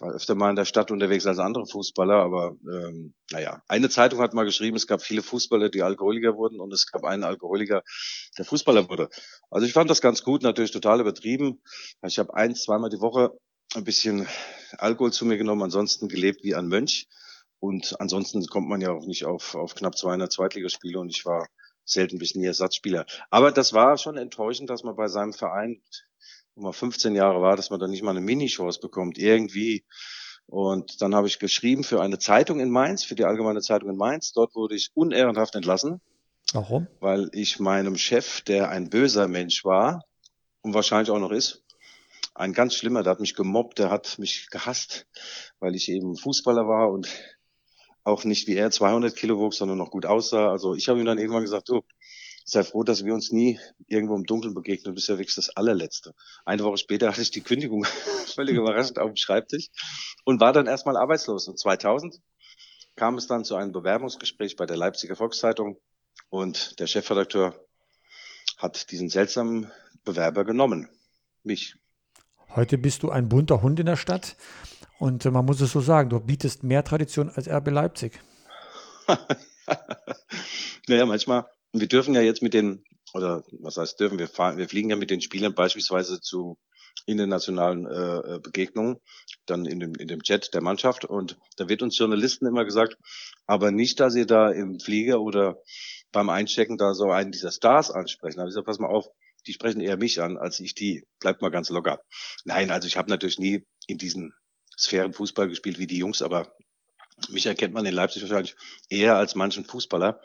war öfter mal in der Stadt unterwegs als andere Fußballer, aber ähm, naja, eine Zeitung hat mal geschrieben, es gab viele Fußballer, die Alkoholiker wurden und es gab einen Alkoholiker, der Fußballer wurde. Also ich fand das ganz gut, natürlich total übertrieben. Ich habe ein, zweimal die Woche ein bisschen Alkohol zu mir genommen, ansonsten gelebt wie ein Mönch. Und ansonsten kommt man ja auch nicht auf, auf knapp 200 Zweitligaspiele und ich war selten bis nie Ersatzspieler. Aber das war schon enttäuschend, dass man bei seinem Verein wo man 15 Jahre war, dass man dann nicht mal eine Mini-Chance bekommt. Irgendwie Und dann habe ich geschrieben für eine Zeitung in Mainz, für die Allgemeine Zeitung in Mainz. Dort wurde ich unehrenhaft entlassen. Warum? Weil ich meinem Chef, der ein böser Mensch war und wahrscheinlich auch noch ist, ein ganz schlimmer, der hat mich gemobbt, der hat mich gehasst, weil ich eben Fußballer war und auch nicht wie er 200 Kilo wog, sondern noch gut aussah. Also ich habe ihm dann irgendwann gesagt, du, sei froh, dass wir uns nie irgendwo im Dunkeln begegnen. Du bist ja wirklich das allerletzte. Eine Woche später hatte ich die Kündigung völlig überraschend auf dem Schreibtisch und war dann erstmal arbeitslos. Und 2000 kam es dann zu einem Bewerbungsgespräch bei der Leipziger Volkszeitung und der Chefredakteur hat diesen seltsamen Bewerber genommen. Mich. Heute bist du ein bunter Hund in der Stadt und man muss es so sagen, du bietest mehr Tradition als RB Leipzig. naja, manchmal wir dürfen ja jetzt mit den, oder was heißt dürfen, wir fahren, wir fliegen ja mit den Spielern beispielsweise zu internationalen äh, äh, Begegnungen, dann in dem, in dem Chat der Mannschaft. Und da wird uns Journalisten immer gesagt, aber nicht, dass ihr da im Flieger oder beim Einchecken da so einen dieser Stars ansprechen. Aber ich sage, pass mal auf, die sprechen eher mich an, als ich die. Bleibt mal ganz locker. Nein, also ich habe natürlich nie in diesen Sphären Fußball gespielt wie die Jungs, aber mich erkennt man in Leipzig wahrscheinlich eher als manchen Fußballer.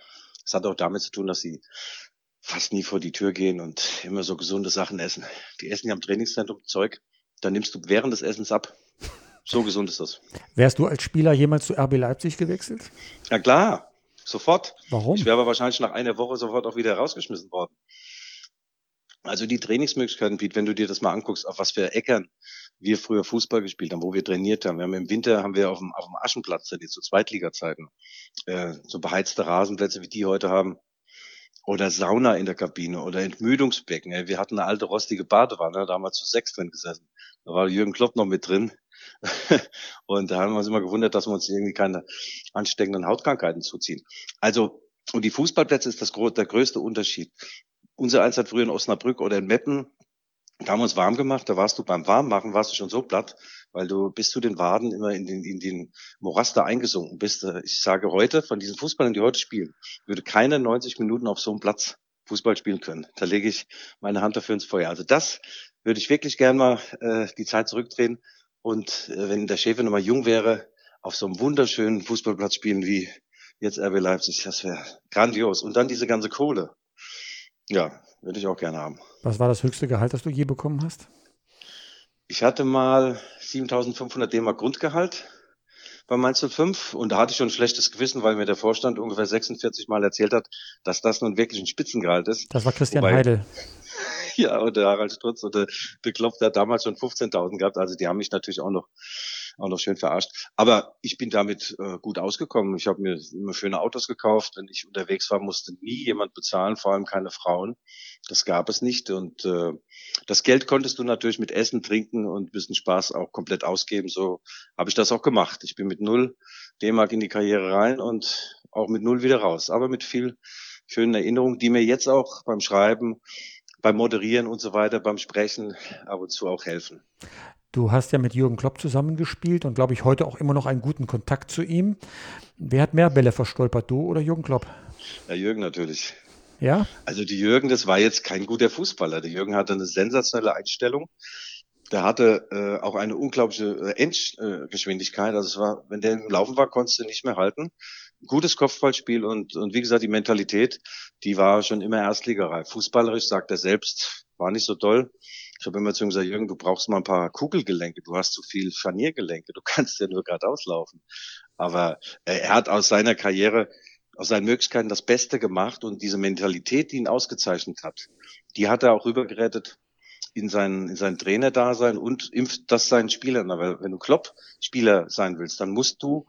Das hat auch damit zu tun, dass sie fast nie vor die Tür gehen und immer so gesunde Sachen essen. Die essen ja am Trainingszentrum Zeug, dann nimmst du während des Essens ab. So gesund ist das. Wärst du als Spieler jemals zu RB Leipzig gewechselt? Ja klar, sofort. Warum? Ich wäre aber wahrscheinlich nach einer Woche sofort auch wieder rausgeschmissen worden. Also die Trainingsmöglichkeiten, Piet, wenn du dir das mal anguckst, auf was für Äckern wir früher Fußball gespielt haben, wo wir trainiert haben. Wir haben im Winter haben wir auf dem, auf dem Aschenplatz trainiert, zu Zweitliga-Zeiten. Äh, so beheizte Rasenplätze, wie die heute haben. Oder Sauna in der Kabine oder Entmüdungsbecken. Wir hatten eine alte rostige Badewanne, da haben wir zu sechs drin gesessen. Da war Jürgen Klopp noch mit drin. und da haben wir uns immer gewundert, dass wir uns irgendwie keine ansteckenden Hautkrankheiten zuziehen. Also, und die Fußballplätze ist das, der größte Unterschied. Unser Eins hat früher in Osnabrück oder in Meppen da haben wir uns warm gemacht, da warst du beim Warmmachen, warst du schon so platt, weil du bis zu den Waden immer in den, in den Morast da eingesunken bist. Ich sage heute, von diesen Fußballern, die heute spielen, würde keine 90 Minuten auf so einem Platz Fußball spielen können. Da lege ich meine Hand dafür ins Feuer. Also das würde ich wirklich gern mal äh, die Zeit zurückdrehen und äh, wenn der Schäfer nochmal jung wäre, auf so einem wunderschönen Fußballplatz spielen wie jetzt RB Leipzig, das wäre grandios. Und dann diese ganze Kohle. Ja, würde ich auch gerne haben. Was war das höchste Gehalt, das du je bekommen hast? Ich hatte mal 7500 DM Grundgehalt bei Mainz 05 und da hatte ich schon ein schlechtes Gewissen, weil mir der Vorstand ungefähr 46 Mal erzählt hat, dass das nun wirklich ein Spitzengehalt ist. Das war Christian Wobei, Heidel. Ja, und der Harald Strutz und der Beklopf, der hat damals schon 15.000 gehabt, also die haben mich natürlich auch noch auch noch schön verarscht. Aber ich bin damit äh, gut ausgekommen. Ich habe mir immer schöne Autos gekauft. Wenn ich unterwegs war, musste nie jemand bezahlen, vor allem keine Frauen. Das gab es nicht. Und äh, das Geld konntest du natürlich mit Essen, Trinken und bisschen Spaß auch komplett ausgeben. So habe ich das auch gemacht. Ich bin mit null D-Mark in die Karriere rein und auch mit null wieder raus. Aber mit viel schönen Erinnerungen, die mir jetzt auch beim Schreiben, beim Moderieren und so weiter, beim Sprechen ab und zu auch helfen. Du hast ja mit Jürgen Klopp zusammengespielt und glaube ich heute auch immer noch einen guten Kontakt zu ihm. Wer hat mehr Bälle verstolpert, du oder Jürgen Klopp? Ja, Jürgen natürlich. Ja? Also die Jürgen, das war jetzt kein guter Fußballer. Der Jürgen hatte eine sensationelle Einstellung. Der hatte äh, auch eine unglaubliche äh, Endgeschwindigkeit. Also es war, wenn der im Laufen war, konntest du nicht mehr halten. Gutes Kopfballspiel und, und wie gesagt, die Mentalität, die war schon immer Erstligerei. Fußballerisch, sagt er selbst, war nicht so toll. Ich habe immer zu ihm gesagt, Jürgen, du brauchst mal ein paar Kugelgelenke, du hast zu viel Scharniergelenke, du kannst ja nur geradeaus laufen. Aber äh, er hat aus seiner Karriere, aus seinen Möglichkeiten das Beste gemacht und diese Mentalität, die ihn ausgezeichnet hat, die hat er auch rübergerettet in sein, in sein Trainerdasein und impft das seinen Spielern. Weil wenn du Klopp-Spieler sein willst, dann musst du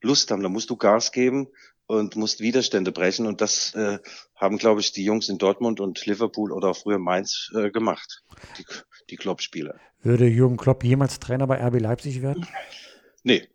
Lust haben, dann musst du Gas geben und musst Widerstände brechen. Und das äh, haben, glaube ich, die Jungs in Dortmund und Liverpool oder auch früher Mainz äh, gemacht, die, die Klopp-Spieler. Würde Jürgen Klopp jemals Trainer bei RB Leipzig werden? Nee.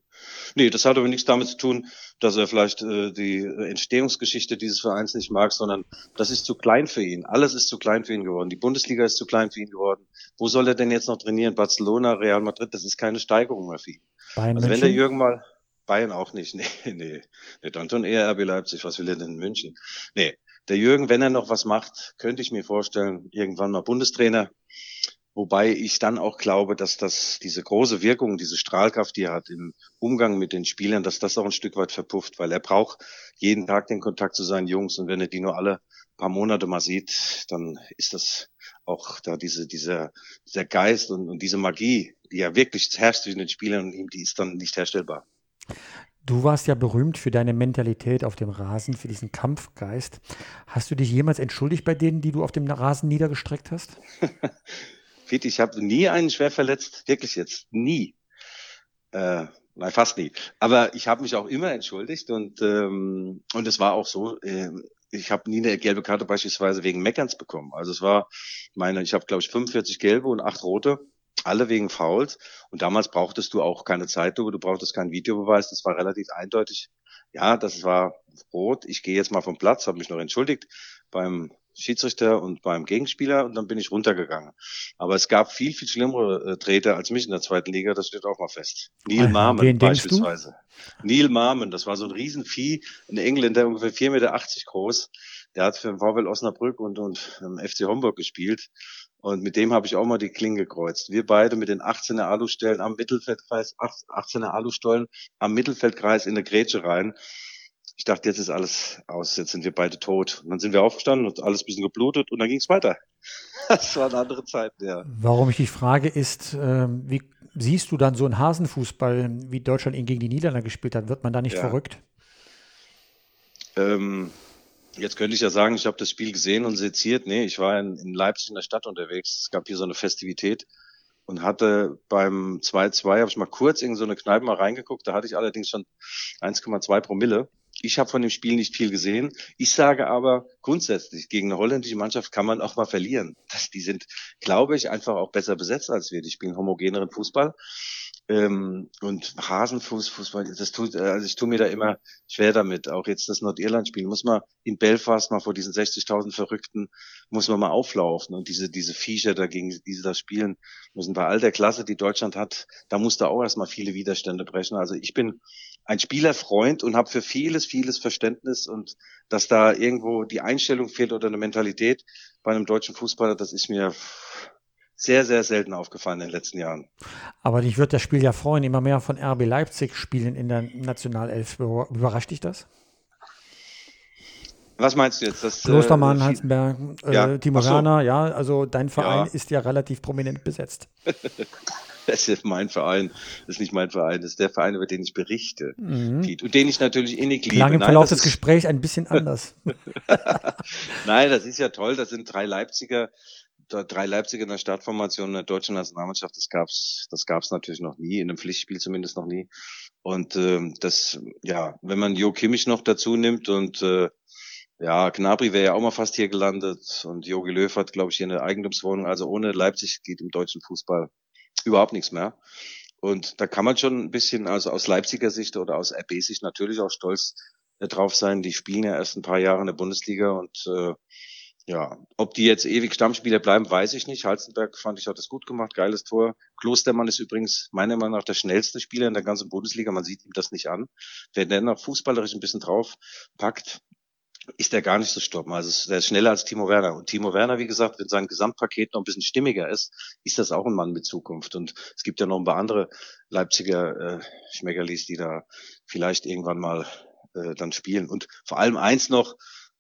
Nee, das hat aber nichts damit zu tun, dass er vielleicht äh, die Entstehungsgeschichte dieses Vereins nicht mag, sondern das ist zu klein für ihn. Alles ist zu klein für ihn geworden. Die Bundesliga ist zu klein für ihn geworden. Wo soll er denn jetzt noch trainieren? Barcelona, Real Madrid, das ist keine Steigerung mehr für ihn. Bayern also wenn der Jürgen mal, Bayern auch nicht. Nee, nee. nee dann schon eher RB Leipzig. Was will er denn in München? Nee. Der Jürgen, wenn er noch was macht, könnte ich mir vorstellen, irgendwann mal Bundestrainer Wobei ich dann auch glaube, dass das diese große Wirkung, diese Strahlkraft, die er hat im Umgang mit den Spielern, dass das auch ein Stück weit verpufft, weil er braucht jeden Tag den Kontakt zu seinen Jungs und wenn er die nur alle paar Monate mal sieht, dann ist das auch da diese, dieser, dieser Geist und, und diese Magie, die ja wirklich herrscht zwischen den Spielern und ihm, die ist dann nicht herstellbar. Du warst ja berühmt für deine Mentalität auf dem Rasen, für diesen Kampfgeist. Hast du dich jemals entschuldigt bei denen, die du auf dem Rasen niedergestreckt hast? Pete, ich habe nie einen schwer verletzt, wirklich jetzt, nie. Äh, nein, fast nie. Aber ich habe mich auch immer entschuldigt und ähm, und es war auch so. Äh, ich habe nie eine gelbe Karte beispielsweise wegen Meckerns bekommen. Also es war meine, ich habe glaube ich 45 gelbe und acht rote, alle wegen Fouls. Und damals brauchtest du auch keine Zeitung, du brauchtest keinen Videobeweis. Das war relativ eindeutig. Ja, das war rot. Ich gehe jetzt mal vom Platz, habe mich noch entschuldigt beim Schiedsrichter und beim Gegenspieler und dann bin ich runtergegangen. Aber es gab viel, viel schlimmere äh, Treter als mich in der zweiten Liga, das steht auch mal fest. Neil Marmon beispielsweise. Neil Marmon, das war so ein Riesenvieh, ein Engländer, ungefähr 4,80 Meter groß. Der hat für den VfL Osnabrück und, und ähm, FC Homburg gespielt. Und mit dem habe ich auch mal die Klinge gekreuzt. Wir beide mit den 18er Alustellen am Mittelfeldkreis, 18er Alustollen am Mittelfeldkreis in der Grätsche rein ich dachte, jetzt ist alles aus, jetzt sind wir beide tot. Und dann sind wir aufgestanden und alles ein bisschen geblutet und dann ging es weiter. Das war eine andere Zeit, ja. Warum ich dich frage, ist, äh, wie siehst du dann so einen Hasenfußball, wie Deutschland ihn gegen die Niederlande gespielt hat? Wird man da nicht ja. verrückt? Ähm, jetzt könnte ich ja sagen, ich habe das Spiel gesehen und seziert. Nee, ich war in, in Leipzig in der Stadt unterwegs. Es gab hier so eine Festivität und hatte beim 2-2, habe ich mal kurz in so eine Kneipe mal reingeguckt. Da hatte ich allerdings schon 1,2 Promille. Ich habe von dem Spiel nicht viel gesehen. Ich sage aber grundsätzlich, gegen eine holländische Mannschaft kann man auch mal verlieren. Das, die sind, glaube ich, einfach auch besser besetzt als wir. Die spielen homogeneren Fußball. Ähm, und Hasenfußball, das tut, also ich tue mir da immer schwer damit. Auch jetzt das Nordirland-Spiel muss man in Belfast mal vor diesen 60.000 Verrückten muss man mal auflaufen und diese diese Viecher dagegen, die sie da spielen, müssen bei all der Klasse, die Deutschland hat, da muss da auch erstmal viele Widerstände brechen. Also ich bin ein Spielerfreund und habe für vieles, vieles Verständnis und dass da irgendwo die Einstellung fehlt oder eine Mentalität bei einem deutschen Fußballer, das ist mir sehr, sehr selten aufgefallen in den letzten Jahren. Aber dich wird das Spiel ja freuen, immer mehr von RB Leipzig spielen in der Nationalelf. Überrascht dich das? Was meinst du jetzt? Das, Klostermann, äh, Heisenberg, äh, ja. Timo Werner, so. ja, also dein Verein ja. ist ja relativ prominent besetzt. das ist mein Verein, das ist nicht mein Verein, das ist der Verein, über den ich berichte, mhm. und den ich natürlich innig liebe. Klang im Verlauf des Gesprächs ein bisschen anders. Nein, das ist ja toll, das sind drei Leipziger, drei Leipziger in der Startformation der deutschen Nationalmannschaft, das gab's, das gab's natürlich noch nie, in einem Pflichtspiel zumindest noch nie. Und ähm, das, ja, wenn man Jo Kimmich noch dazu nimmt und äh, ja, Gnabry wäre ja auch mal fast hier gelandet und Jogi Löw hat, glaube ich, hier eine Eigentumswohnung. Also ohne Leipzig geht im deutschen Fußball überhaupt nichts mehr. Und da kann man schon ein bisschen, also aus Leipziger Sicht oder aus RB-Sicht natürlich auch stolz äh, drauf sein. Die spielen ja erst ein paar Jahre in der Bundesliga und äh, ja, ob die jetzt ewig Stammspieler bleiben, weiß ich nicht. Halzenberg fand ich hat das gut gemacht, geiles Tor. Klostermann ist übrigens meiner Meinung nach der schnellste Spieler in der ganzen Bundesliga. Man sieht ihm das nicht an. Wer denn noch fußballerisch ein bisschen drauf packt, ist er gar nicht zu stoppen. Also er ist schneller als Timo Werner. Und Timo Werner, wie gesagt, wenn sein Gesamtpaket noch ein bisschen stimmiger ist, ist das auch ein Mann mit Zukunft. Und es gibt ja noch ein paar andere Leipziger äh, Schmeckerlis, die da vielleicht irgendwann mal äh, dann spielen. Und vor allem eins noch,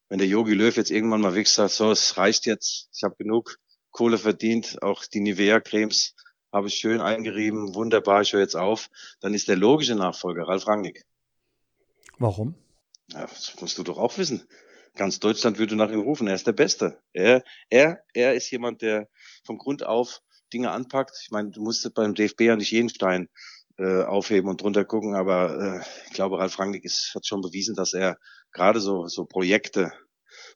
wenn der Yogi Löw jetzt irgendwann mal wächst, sagt, so, es reicht jetzt, ich habe genug Kohle verdient, auch die Nivea-Cremes habe ich schön eingerieben, wunderbar, ich höre jetzt auf, dann ist der logische Nachfolger Ralf Rangnick. Warum? Ja, das musst du doch auch wissen. Ganz Deutschland würde nach ihm rufen. Er ist der Beste. Er, er, er ist jemand, der vom Grund auf Dinge anpackt. Ich meine, du musst beim DFB ja nicht jeden Stein äh, aufheben und drunter gucken, aber äh, ich glaube, Ralf Rangnick ist, hat schon bewiesen, dass er gerade so, so Projekte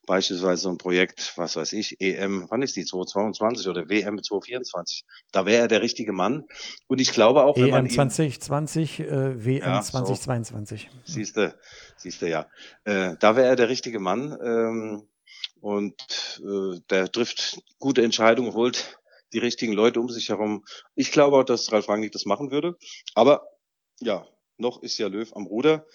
beispielsweise so ein Projekt, was weiß ich, EM, wann ist die, 2022 oder WM 2024, da wäre er der richtige Mann. Und ich glaube auch, wenn EM man 2020, äh, WM ja, 2022. So. Siehste, siehste ja. Äh, da wäre er der richtige Mann. Ähm, und äh, der trifft gute Entscheidungen, holt die richtigen Leute um sich herum. Ich glaube auch, dass Ralf Rangnick das machen würde. Aber ja, noch ist ja Löw am Ruder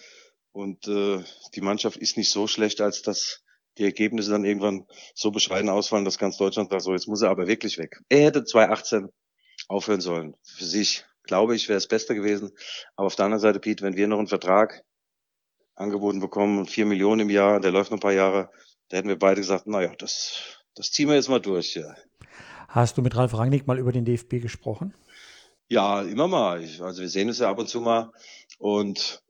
und äh, die Mannschaft ist nicht so schlecht, als dass die Ergebnisse dann irgendwann so bescheiden ausfallen, dass ganz Deutschland sagt, so jetzt muss er aber wirklich weg. Er hätte 2018 aufhören sollen. Für sich, glaube ich, wäre es besser gewesen. Aber auf der anderen Seite, Pete, wenn wir noch einen Vertrag angeboten bekommen, vier Millionen im Jahr, der läuft noch ein paar Jahre, da hätten wir beide gesagt, naja, das, das ziehen wir jetzt mal durch. Ja. Hast du mit Ralf Rangnick mal über den DFB gesprochen? Ja, immer mal. Also wir sehen es ja ab und zu mal. Und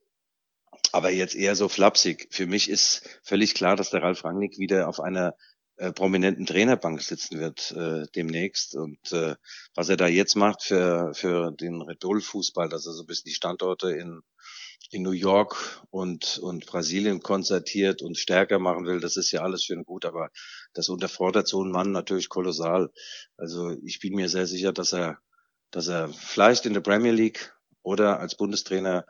aber jetzt eher so flapsig. Für mich ist völlig klar, dass der Ralf Rangnick wieder auf einer äh, prominenten Trainerbank sitzen wird äh, demnächst. Und äh, was er da jetzt macht für, für den Red Bull Fußball, dass er so ein bisschen die Standorte in, in New York und, und Brasilien konzertiert und stärker machen will, das ist ja alles schön und gut, aber das unterfordert so einen Mann natürlich kolossal. Also ich bin mir sehr sicher, dass er, dass er vielleicht in der Premier League oder als Bundestrainer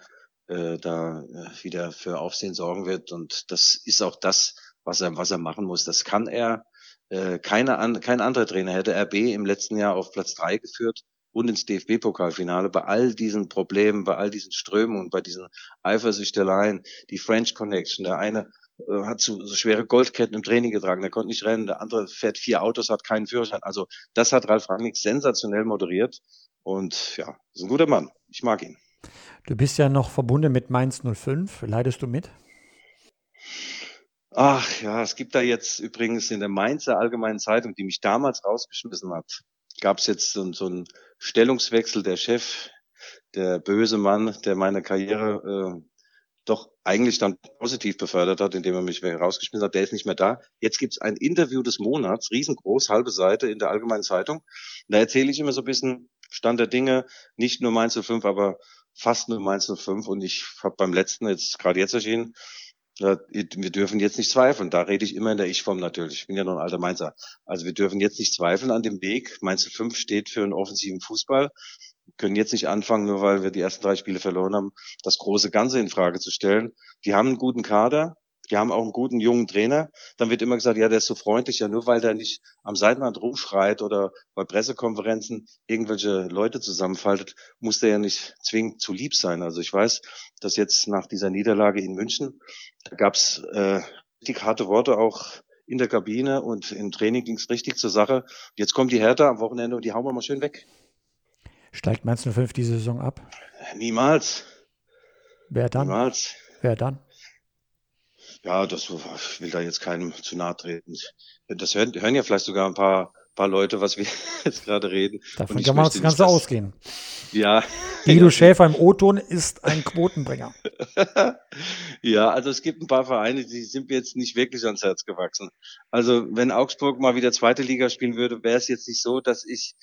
äh, da äh, wieder für Aufsehen sorgen wird. Und das ist auch das, was er, was er machen muss. Das kann er. Äh, keine an, kein anderer Trainer hätte RB im letzten Jahr auf Platz drei geführt und ins DFB-Pokalfinale bei all diesen Problemen, bei all diesen Strömungen, bei diesen Eifersüchteleien, die French Connection. Der eine äh, hat so, so schwere Goldketten im Training getragen, der konnte nicht rennen, der andere fährt vier Autos, hat keinen Führerschein. Also das hat Ralf Rangnick sensationell moderiert und ja, ist ein guter Mann. Ich mag ihn. Du bist ja noch verbunden mit Mainz 05. Leidest du mit? Ach ja, es gibt da jetzt übrigens in der Mainzer Allgemeinen Zeitung, die mich damals rausgeschmissen hat, gab es jetzt so, so einen Stellungswechsel. Der Chef, der böse Mann, der meine Karriere äh, doch eigentlich dann positiv befördert hat, indem er mich rausgeschmissen hat, der ist nicht mehr da. Jetzt gibt's ein Interview des Monats, riesengroß, halbe Seite in der Allgemeinen Zeitung. Da erzähle ich immer so ein bisschen Stand der Dinge, nicht nur Mainz 05, aber fast nur Mainz 05 und ich habe beim letzten, jetzt gerade jetzt erschienen, wir dürfen jetzt nicht zweifeln. Da rede ich immer in der Ich-Form natürlich. Ich bin ja noch ein alter Mainzer. Also wir dürfen jetzt nicht zweifeln an dem Weg. Mainz 05 steht für einen offensiven Fußball. Wir können jetzt nicht anfangen, nur weil wir die ersten drei Spiele verloren haben, das große Ganze in Frage zu stellen. Die haben einen guten Kader. Die haben auch einen guten jungen Trainer. Dann wird immer gesagt, ja, der ist so freundlich, ja, nur weil der nicht am Seitenrand rumschreit oder bei Pressekonferenzen irgendwelche Leute zusammenfaltet, muss der ja nicht zwingend zu lieb sein. Also ich weiß, dass jetzt nach dieser Niederlage in München, da gab's äh, die harte Worte auch in der Kabine und im Training ging's richtig zur Sache. Jetzt kommt die Hertha am Wochenende und die hauen wir mal schön weg. Steigt Mainz 05 diese Saison ab? Niemals. Wer dann? Niemals. Wer dann? Ja, das ich will da jetzt keinem zu nahe treten. Das hören, hören ja vielleicht sogar ein paar, paar Leute, was wir jetzt gerade reden. Davon kann man das Ganze dass, ausgehen. Ja. Guido Schäfer im O-Ton ist ein Quotenbringer. ja, also es gibt ein paar Vereine, die sind mir jetzt nicht wirklich ans Herz gewachsen. Also wenn Augsburg mal wieder zweite Liga spielen würde, wäre es jetzt nicht so, dass ich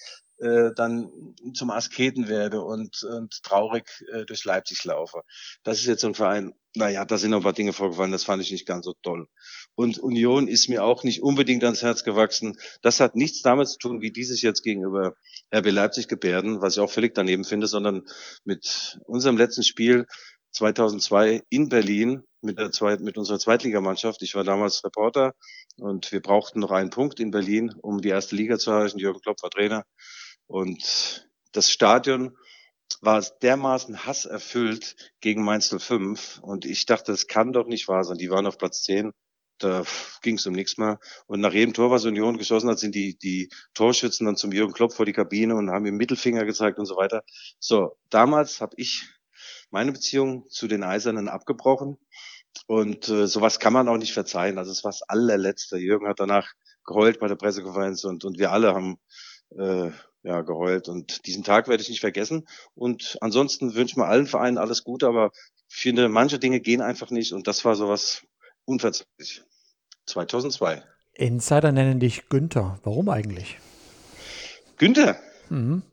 äh, dann zum Asketen werde und, und traurig äh, durch Leipzig laufe. Das ist jetzt so ein Verein, naja, da sind noch ein paar Dinge vorgefallen, das fand ich nicht ganz so toll. Und Union ist mir auch nicht unbedingt ans Herz gewachsen. Das hat nichts damit zu tun, wie die sich jetzt gegenüber RB Leipzig gebärden, was ich auch völlig daneben finde, sondern mit unserem letzten Spiel 2002 in Berlin mit, der Zweit, mit unserer Zweitligamannschaft. Ich war damals Reporter und wir brauchten noch einen Punkt in Berlin, um die erste Liga zu erreichen. Jürgen Klopp war Trainer. Und das Stadion war dermaßen hasserfüllt gegen Mainz 05. Und ich dachte, das kann doch nicht wahr sein. Die waren auf Platz 10. Da ging es um nichts mehr. Und nach jedem Tor, was Union geschossen hat, sind die, die Torschützen dann zum Jürgen Klopp vor die Kabine und haben ihm Mittelfinger gezeigt und so weiter. So, damals habe ich meine Beziehung zu den Eisernen abgebrochen. Und äh, sowas kann man auch nicht verzeihen. Also es war das allerletzte. Jürgen hat danach geheult bei der Pressekonferenz und, und wir alle haben äh, ja, geheult. Und diesen Tag werde ich nicht vergessen. Und ansonsten wünsche ich mir allen Vereinen alles Gute, aber ich finde, manche Dinge gehen einfach nicht. Und das war sowas unverzeihlich. 2002. Insider nennen dich Günther. Warum eigentlich? Günther? Mhm.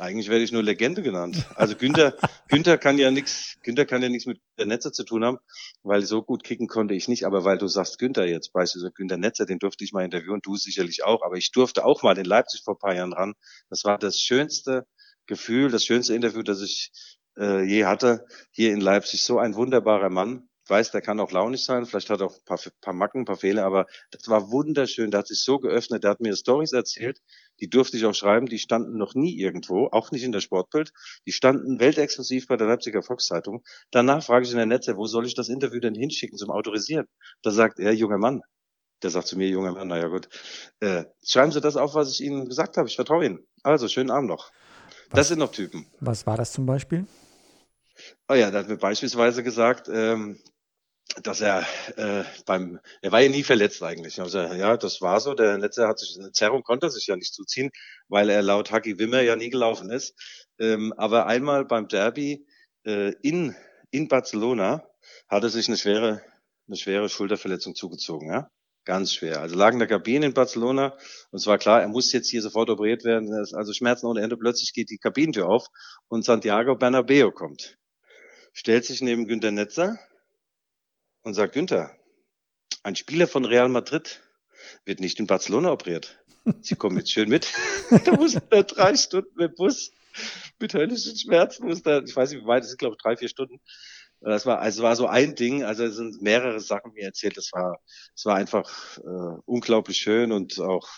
Eigentlich werde ich nur Legende genannt. Also Günther, Günther kann ja nichts, Günther kann ja nichts mit der Netzer zu tun haben, weil so gut kicken konnte ich nicht. Aber weil du sagst Günther jetzt, beispielsweise Günther Netzer, den durfte ich mal interviewen, du sicherlich auch. Aber ich durfte auch mal in Leipzig vor ein paar Jahren ran. Das war das schönste Gefühl, das schönste Interview, das ich äh, je hatte. Hier in Leipzig so ein wunderbarer Mann, weiß, der kann auch launig sein, vielleicht hat er auch ein paar, paar Macken, ein paar Fehler, aber das war wunderschön. Der hat sich so geöffnet, der hat mir Stories erzählt, die durfte ich auch schreiben, die standen noch nie irgendwo, auch nicht in der Sportbild. Die standen weltexklusiv bei der Leipziger Volkszeitung. Danach frage ich in der Netze, wo soll ich das Interview denn hinschicken zum Autorisieren? Da sagt er, junger Mann, Der sagt zu mir, junger Mann, naja gut, äh, schreiben Sie das auf, was ich Ihnen gesagt habe. Ich vertraue Ihnen. Also, schönen Abend noch. Was, das sind noch Typen. Was war das zum Beispiel? Oh ja, da hat mir beispielsweise gesagt, ähm, dass er äh, beim, er war ja nie verletzt eigentlich. Also ja, das war so. Der letzte hat sich eine Zerrung konnte er sich ja nicht zuziehen, weil er laut Haki Wimmer ja nie gelaufen ist. Ähm, aber einmal beim Derby äh, in in Barcelona hat er sich eine schwere eine schwere Schulterverletzung zugezogen, ja. Ganz schwer. Also lag in der Kabine in Barcelona und es war klar, er muss jetzt hier sofort operiert werden. Also Schmerzen ohne Ende. Plötzlich geht die Kabinentür auf und Santiago Bernabeo kommt. Stellt sich neben Günter Netzer und sagt, Günther, ein Spieler von Real Madrid wird nicht in Barcelona operiert. Sie kommen jetzt schön mit. da muss er drei Stunden mit Bus mit höllischen Schmerzen, muss da, ich weiß nicht, wie weit, das sind glaube ich drei, vier Stunden. Das war, also war so ein Ding, also es sind mehrere Sachen mir erzählt. Das war, es war einfach äh, unglaublich schön und auch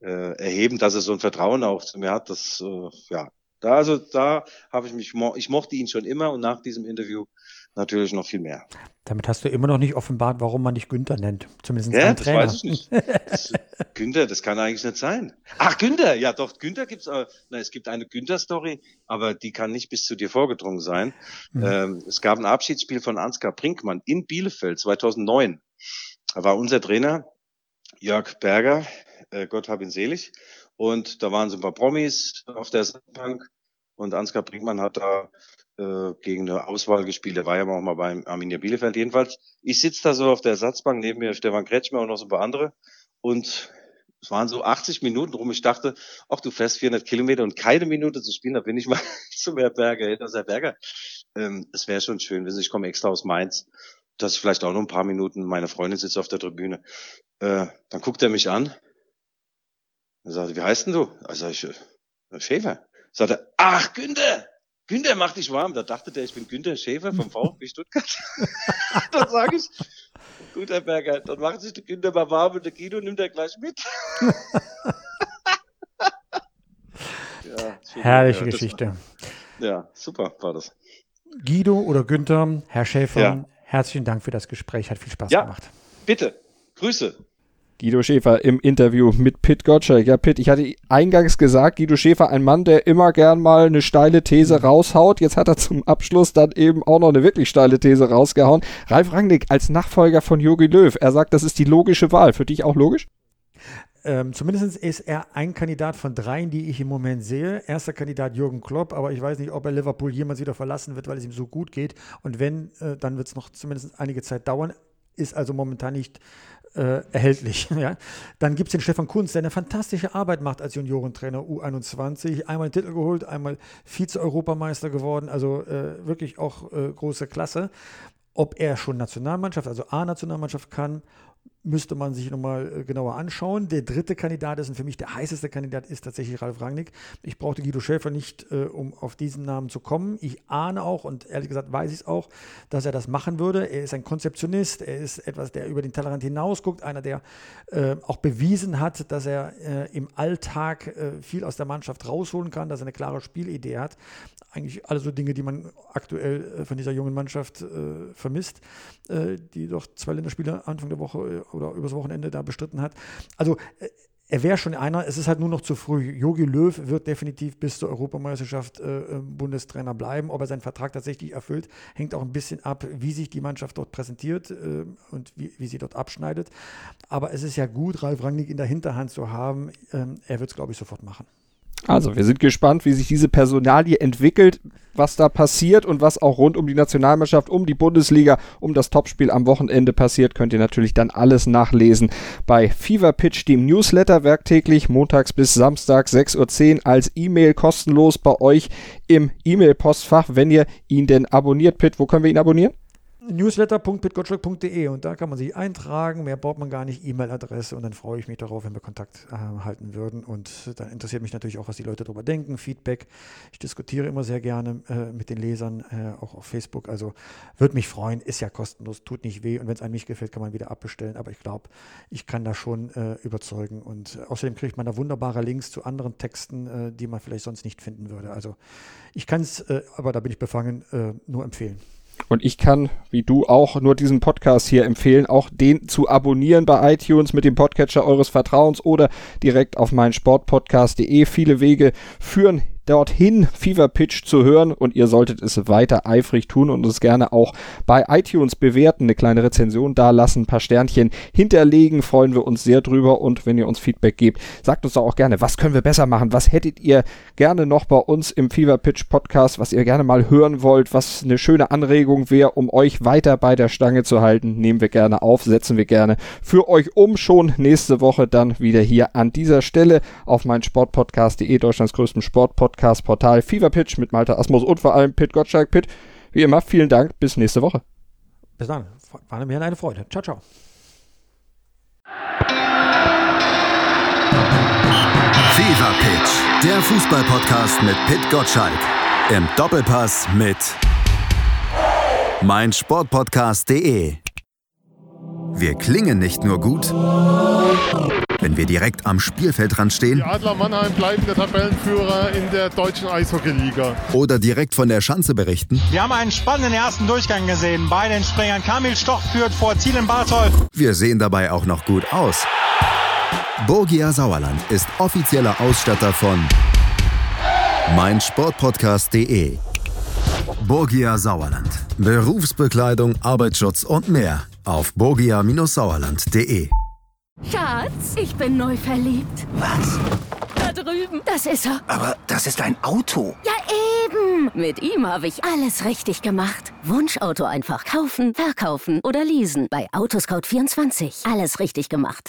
äh, erhebend, dass er so ein Vertrauen auch zu mir hat. Das, äh, ja, da also da habe ich mich, ich mochte ihn schon immer und nach diesem Interview natürlich noch viel mehr. Damit hast du immer noch nicht offenbart, warum man dich Günther nennt. Zumindest ja, das Trainer. weiß ich nicht. Das, Günther, das kann eigentlich nicht sein. Ach, Günther, ja doch, Günther gibt's, äh, na, es gibt eine Günther-Story, aber die kann nicht bis zu dir vorgedrungen sein. Mhm. Ähm, es gab ein Abschiedsspiel von Ansgar Brinkmann in Bielefeld 2009. Da war unser Trainer Jörg Berger, äh, Gott hab ihn selig. Und da waren so ein paar Promis auf der Bank und Ansgar Brinkmann hat da äh, gegen eine Auswahl gespielt. Der war ja auch mal beim Arminia Bielefeld. Jedenfalls, ich sitze da so auf der Ersatzbank, neben mir Stefan Kretschmer und noch so ein paar andere. Und es waren so 80 Minuten rum. Ich dachte, ach, du fährst 400 Kilometer und keine Minute zu spielen, da bin ich mal zum Herr Berger, hinter Herr Berger. Ähm, es wäre schon schön, wenn ich komme extra aus Mainz, dass ich vielleicht auch noch ein paar Minuten, meine Freundin sitzt auf der Tribüne. Äh, dann guckt er mich an. Er sagt, wie heißt denn du? Also ich, äh, Schäfer. Sagt er, ach, Günther, Günther macht dich warm. Da dachte der, ich bin Günther Schäfer vom VfB Stuttgart. dann sage ich, guter Berger, dann macht sich der Günther mal warm und der Guido nimmt er gleich mit. ja, Herrliche ja, Geschichte. War, ja, super war das. Guido oder Günther, Herr Schäfer, ja. herzlichen Dank für das Gespräch. Hat viel Spaß ja, gemacht. Bitte. Grüße. Guido Schäfer im Interview mit Pitt Gottschalk. Ja, Pitt, ich hatte eingangs gesagt, Guido Schäfer, ein Mann, der immer gern mal eine steile These raushaut. Jetzt hat er zum Abschluss dann eben auch noch eine wirklich steile These rausgehauen. Ralf Rangnick als Nachfolger von Jogi Löw. Er sagt, das ist die logische Wahl. Für dich auch logisch? Ähm, zumindest ist er ein Kandidat von dreien, die ich im Moment sehe. Erster Kandidat Jürgen Klopp, aber ich weiß nicht, ob er Liverpool jemals wieder verlassen wird, weil es ihm so gut geht. Und wenn, äh, dann wird es noch zumindest einige Zeit dauern. Ist also momentan nicht äh, erhältlich. Ja? Dann gibt es den Stefan Kunz, der eine fantastische Arbeit macht als Juniorentrainer U21. Einmal den Titel geholt, einmal Vize-Europameister geworden, also äh, wirklich auch äh, große Klasse. Ob er schon Nationalmannschaft, also A-Nationalmannschaft kann müsste man sich nochmal äh, genauer anschauen. Der dritte Kandidat ist und für mich der heißeste Kandidat ist tatsächlich Ralf Rangnick. Ich brauchte Guido Schäfer nicht, äh, um auf diesen Namen zu kommen. Ich ahne auch und ehrlich gesagt weiß ich es auch, dass er das machen würde. Er ist ein Konzeptionist, er ist etwas, der über den Tellerrand hinausguckt, einer, der äh, auch bewiesen hat, dass er äh, im Alltag äh, viel aus der Mannschaft rausholen kann, dass er eine klare Spielidee hat. Eigentlich alle so Dinge, die man aktuell äh, von dieser jungen Mannschaft vermisst, die doch zwei Länderspiele Anfang der Woche oder übers Wochenende da bestritten hat. Also äh, er wäre schon einer, es ist halt nur noch zu früh. Jogi Löw wird definitiv bis zur Europameisterschaft äh, Bundestrainer bleiben. Ob er seinen Vertrag tatsächlich erfüllt, hängt auch ein bisschen ab, wie sich die Mannschaft dort präsentiert äh, und wie, wie, sie dort abschneidet. Aber es ist ja gut, Ralf Rangnick in der Hinterhand zu haben. Ähm, er wird es, glaube ich, sofort machen. Also, wir sind gespannt, wie sich diese Personalie entwickelt, was da passiert und was auch rund um die Nationalmannschaft, um die Bundesliga, um das Topspiel am Wochenende passiert, könnt ihr natürlich dann alles bei Fever Pitch, dem Newsletter, werktäglich montags bis Samstag 6.10 Uhr als E-Mail kostenlos bei euch im E-Mail-Postfach, wenn ihr ihn denn abonniert. Pitt, wo können wir ihn abonnieren? newsletter.pitgottschalk.de und da kann man sich eintragen. Mehr braucht man gar nicht, E-Mail-Adresse und dann freue ich mich darauf, wenn wir Kontakt äh, halten würden. Und dann interessiert mich natürlich auch, was die Leute darüber denken, Feedback. Ich diskutiere immer sehr gerne äh, mit den Lesern, äh, auch auf Facebook. Also würde mich freuen, ist ja kostenlos, tut nicht weh und wenn es einem nicht gefällt, kann man wieder abbestellen. Aber ich glaube, ich kann da schon äh, überzeugen und außerdem kriegt man da wunderbare Links zu anderen Texten, äh, die man vielleicht sonst nicht finden würde. Also ich kann es, äh, aber da bin ich befangen, nur empfehlen. Und ich kann, wie du auch, nur diesen Podcast hier empfehlen, auch den zu abonnieren bei iTunes mit dem Podcatcher eures Vertrauens oder direkt auf mein Sportpodcast.de. Viele Wege führen dorthin Fever Pitch zu hören. Und ihr solltet es weiter eifrig tun und uns gerne auch bei iTunes bewerten, eine kleine Rezension da lassen, ein paar Sternchen hinterlegen, freuen wir uns sehr drüber. Und wenn ihr uns Feedback gebt, sagt uns doch auch gerne, was können wir besser machen, was hättet ihr gerne noch bei uns im Fever Pitch Podcast, was ihr gerne mal hören wollt, was eine schöne Anregung wäre, um euch weiter bei der Stange zu halten, nehmen wir gerne auf, setzen wir gerne für euch um, schon nächste Woche dann wieder hier an dieser Stelle auf mein Sportpodcast.de, Deutschlands größtem Sportpodcast Podcast-Portal Fever Pitch mit Malte Asmus und vor allem Pit Gottschalk. Pit, wie immer, vielen Dank. Bis nächste Woche. Bis dann. War mir eine Freude. Ciao, ciao. Fever Pitch, der Fußball-Podcast mit Pit Gottschalk. Im Doppelpass mit meinsportpodcast.de. Wir klingen nicht nur gut wenn wir direkt am Spielfeldrand stehen. Die Adler Mannheim bleiben der Tabellenführer in der deutschen Eishockeyliga. Oder direkt von der Schanze berichten. Wir haben einen spannenden ersten Durchgang gesehen. Bei den Springern Kamil Stoch führt vor Ziel in Bartol. Wir sehen dabei auch noch gut aus. Borgia Sauerland ist offizieller Ausstatter von meinsportpodcast.de. Borgia Sauerland. Berufsbekleidung, Arbeitsschutz und mehr auf borgia-sauerland.de. Schatz, ich bin neu verliebt. Was? Da drüben. Das ist er. Aber das ist ein Auto. Ja, eben. Mit ihm habe ich alles richtig gemacht. Wunschauto einfach kaufen, verkaufen oder leasen. Bei Autoscout24. Alles richtig gemacht.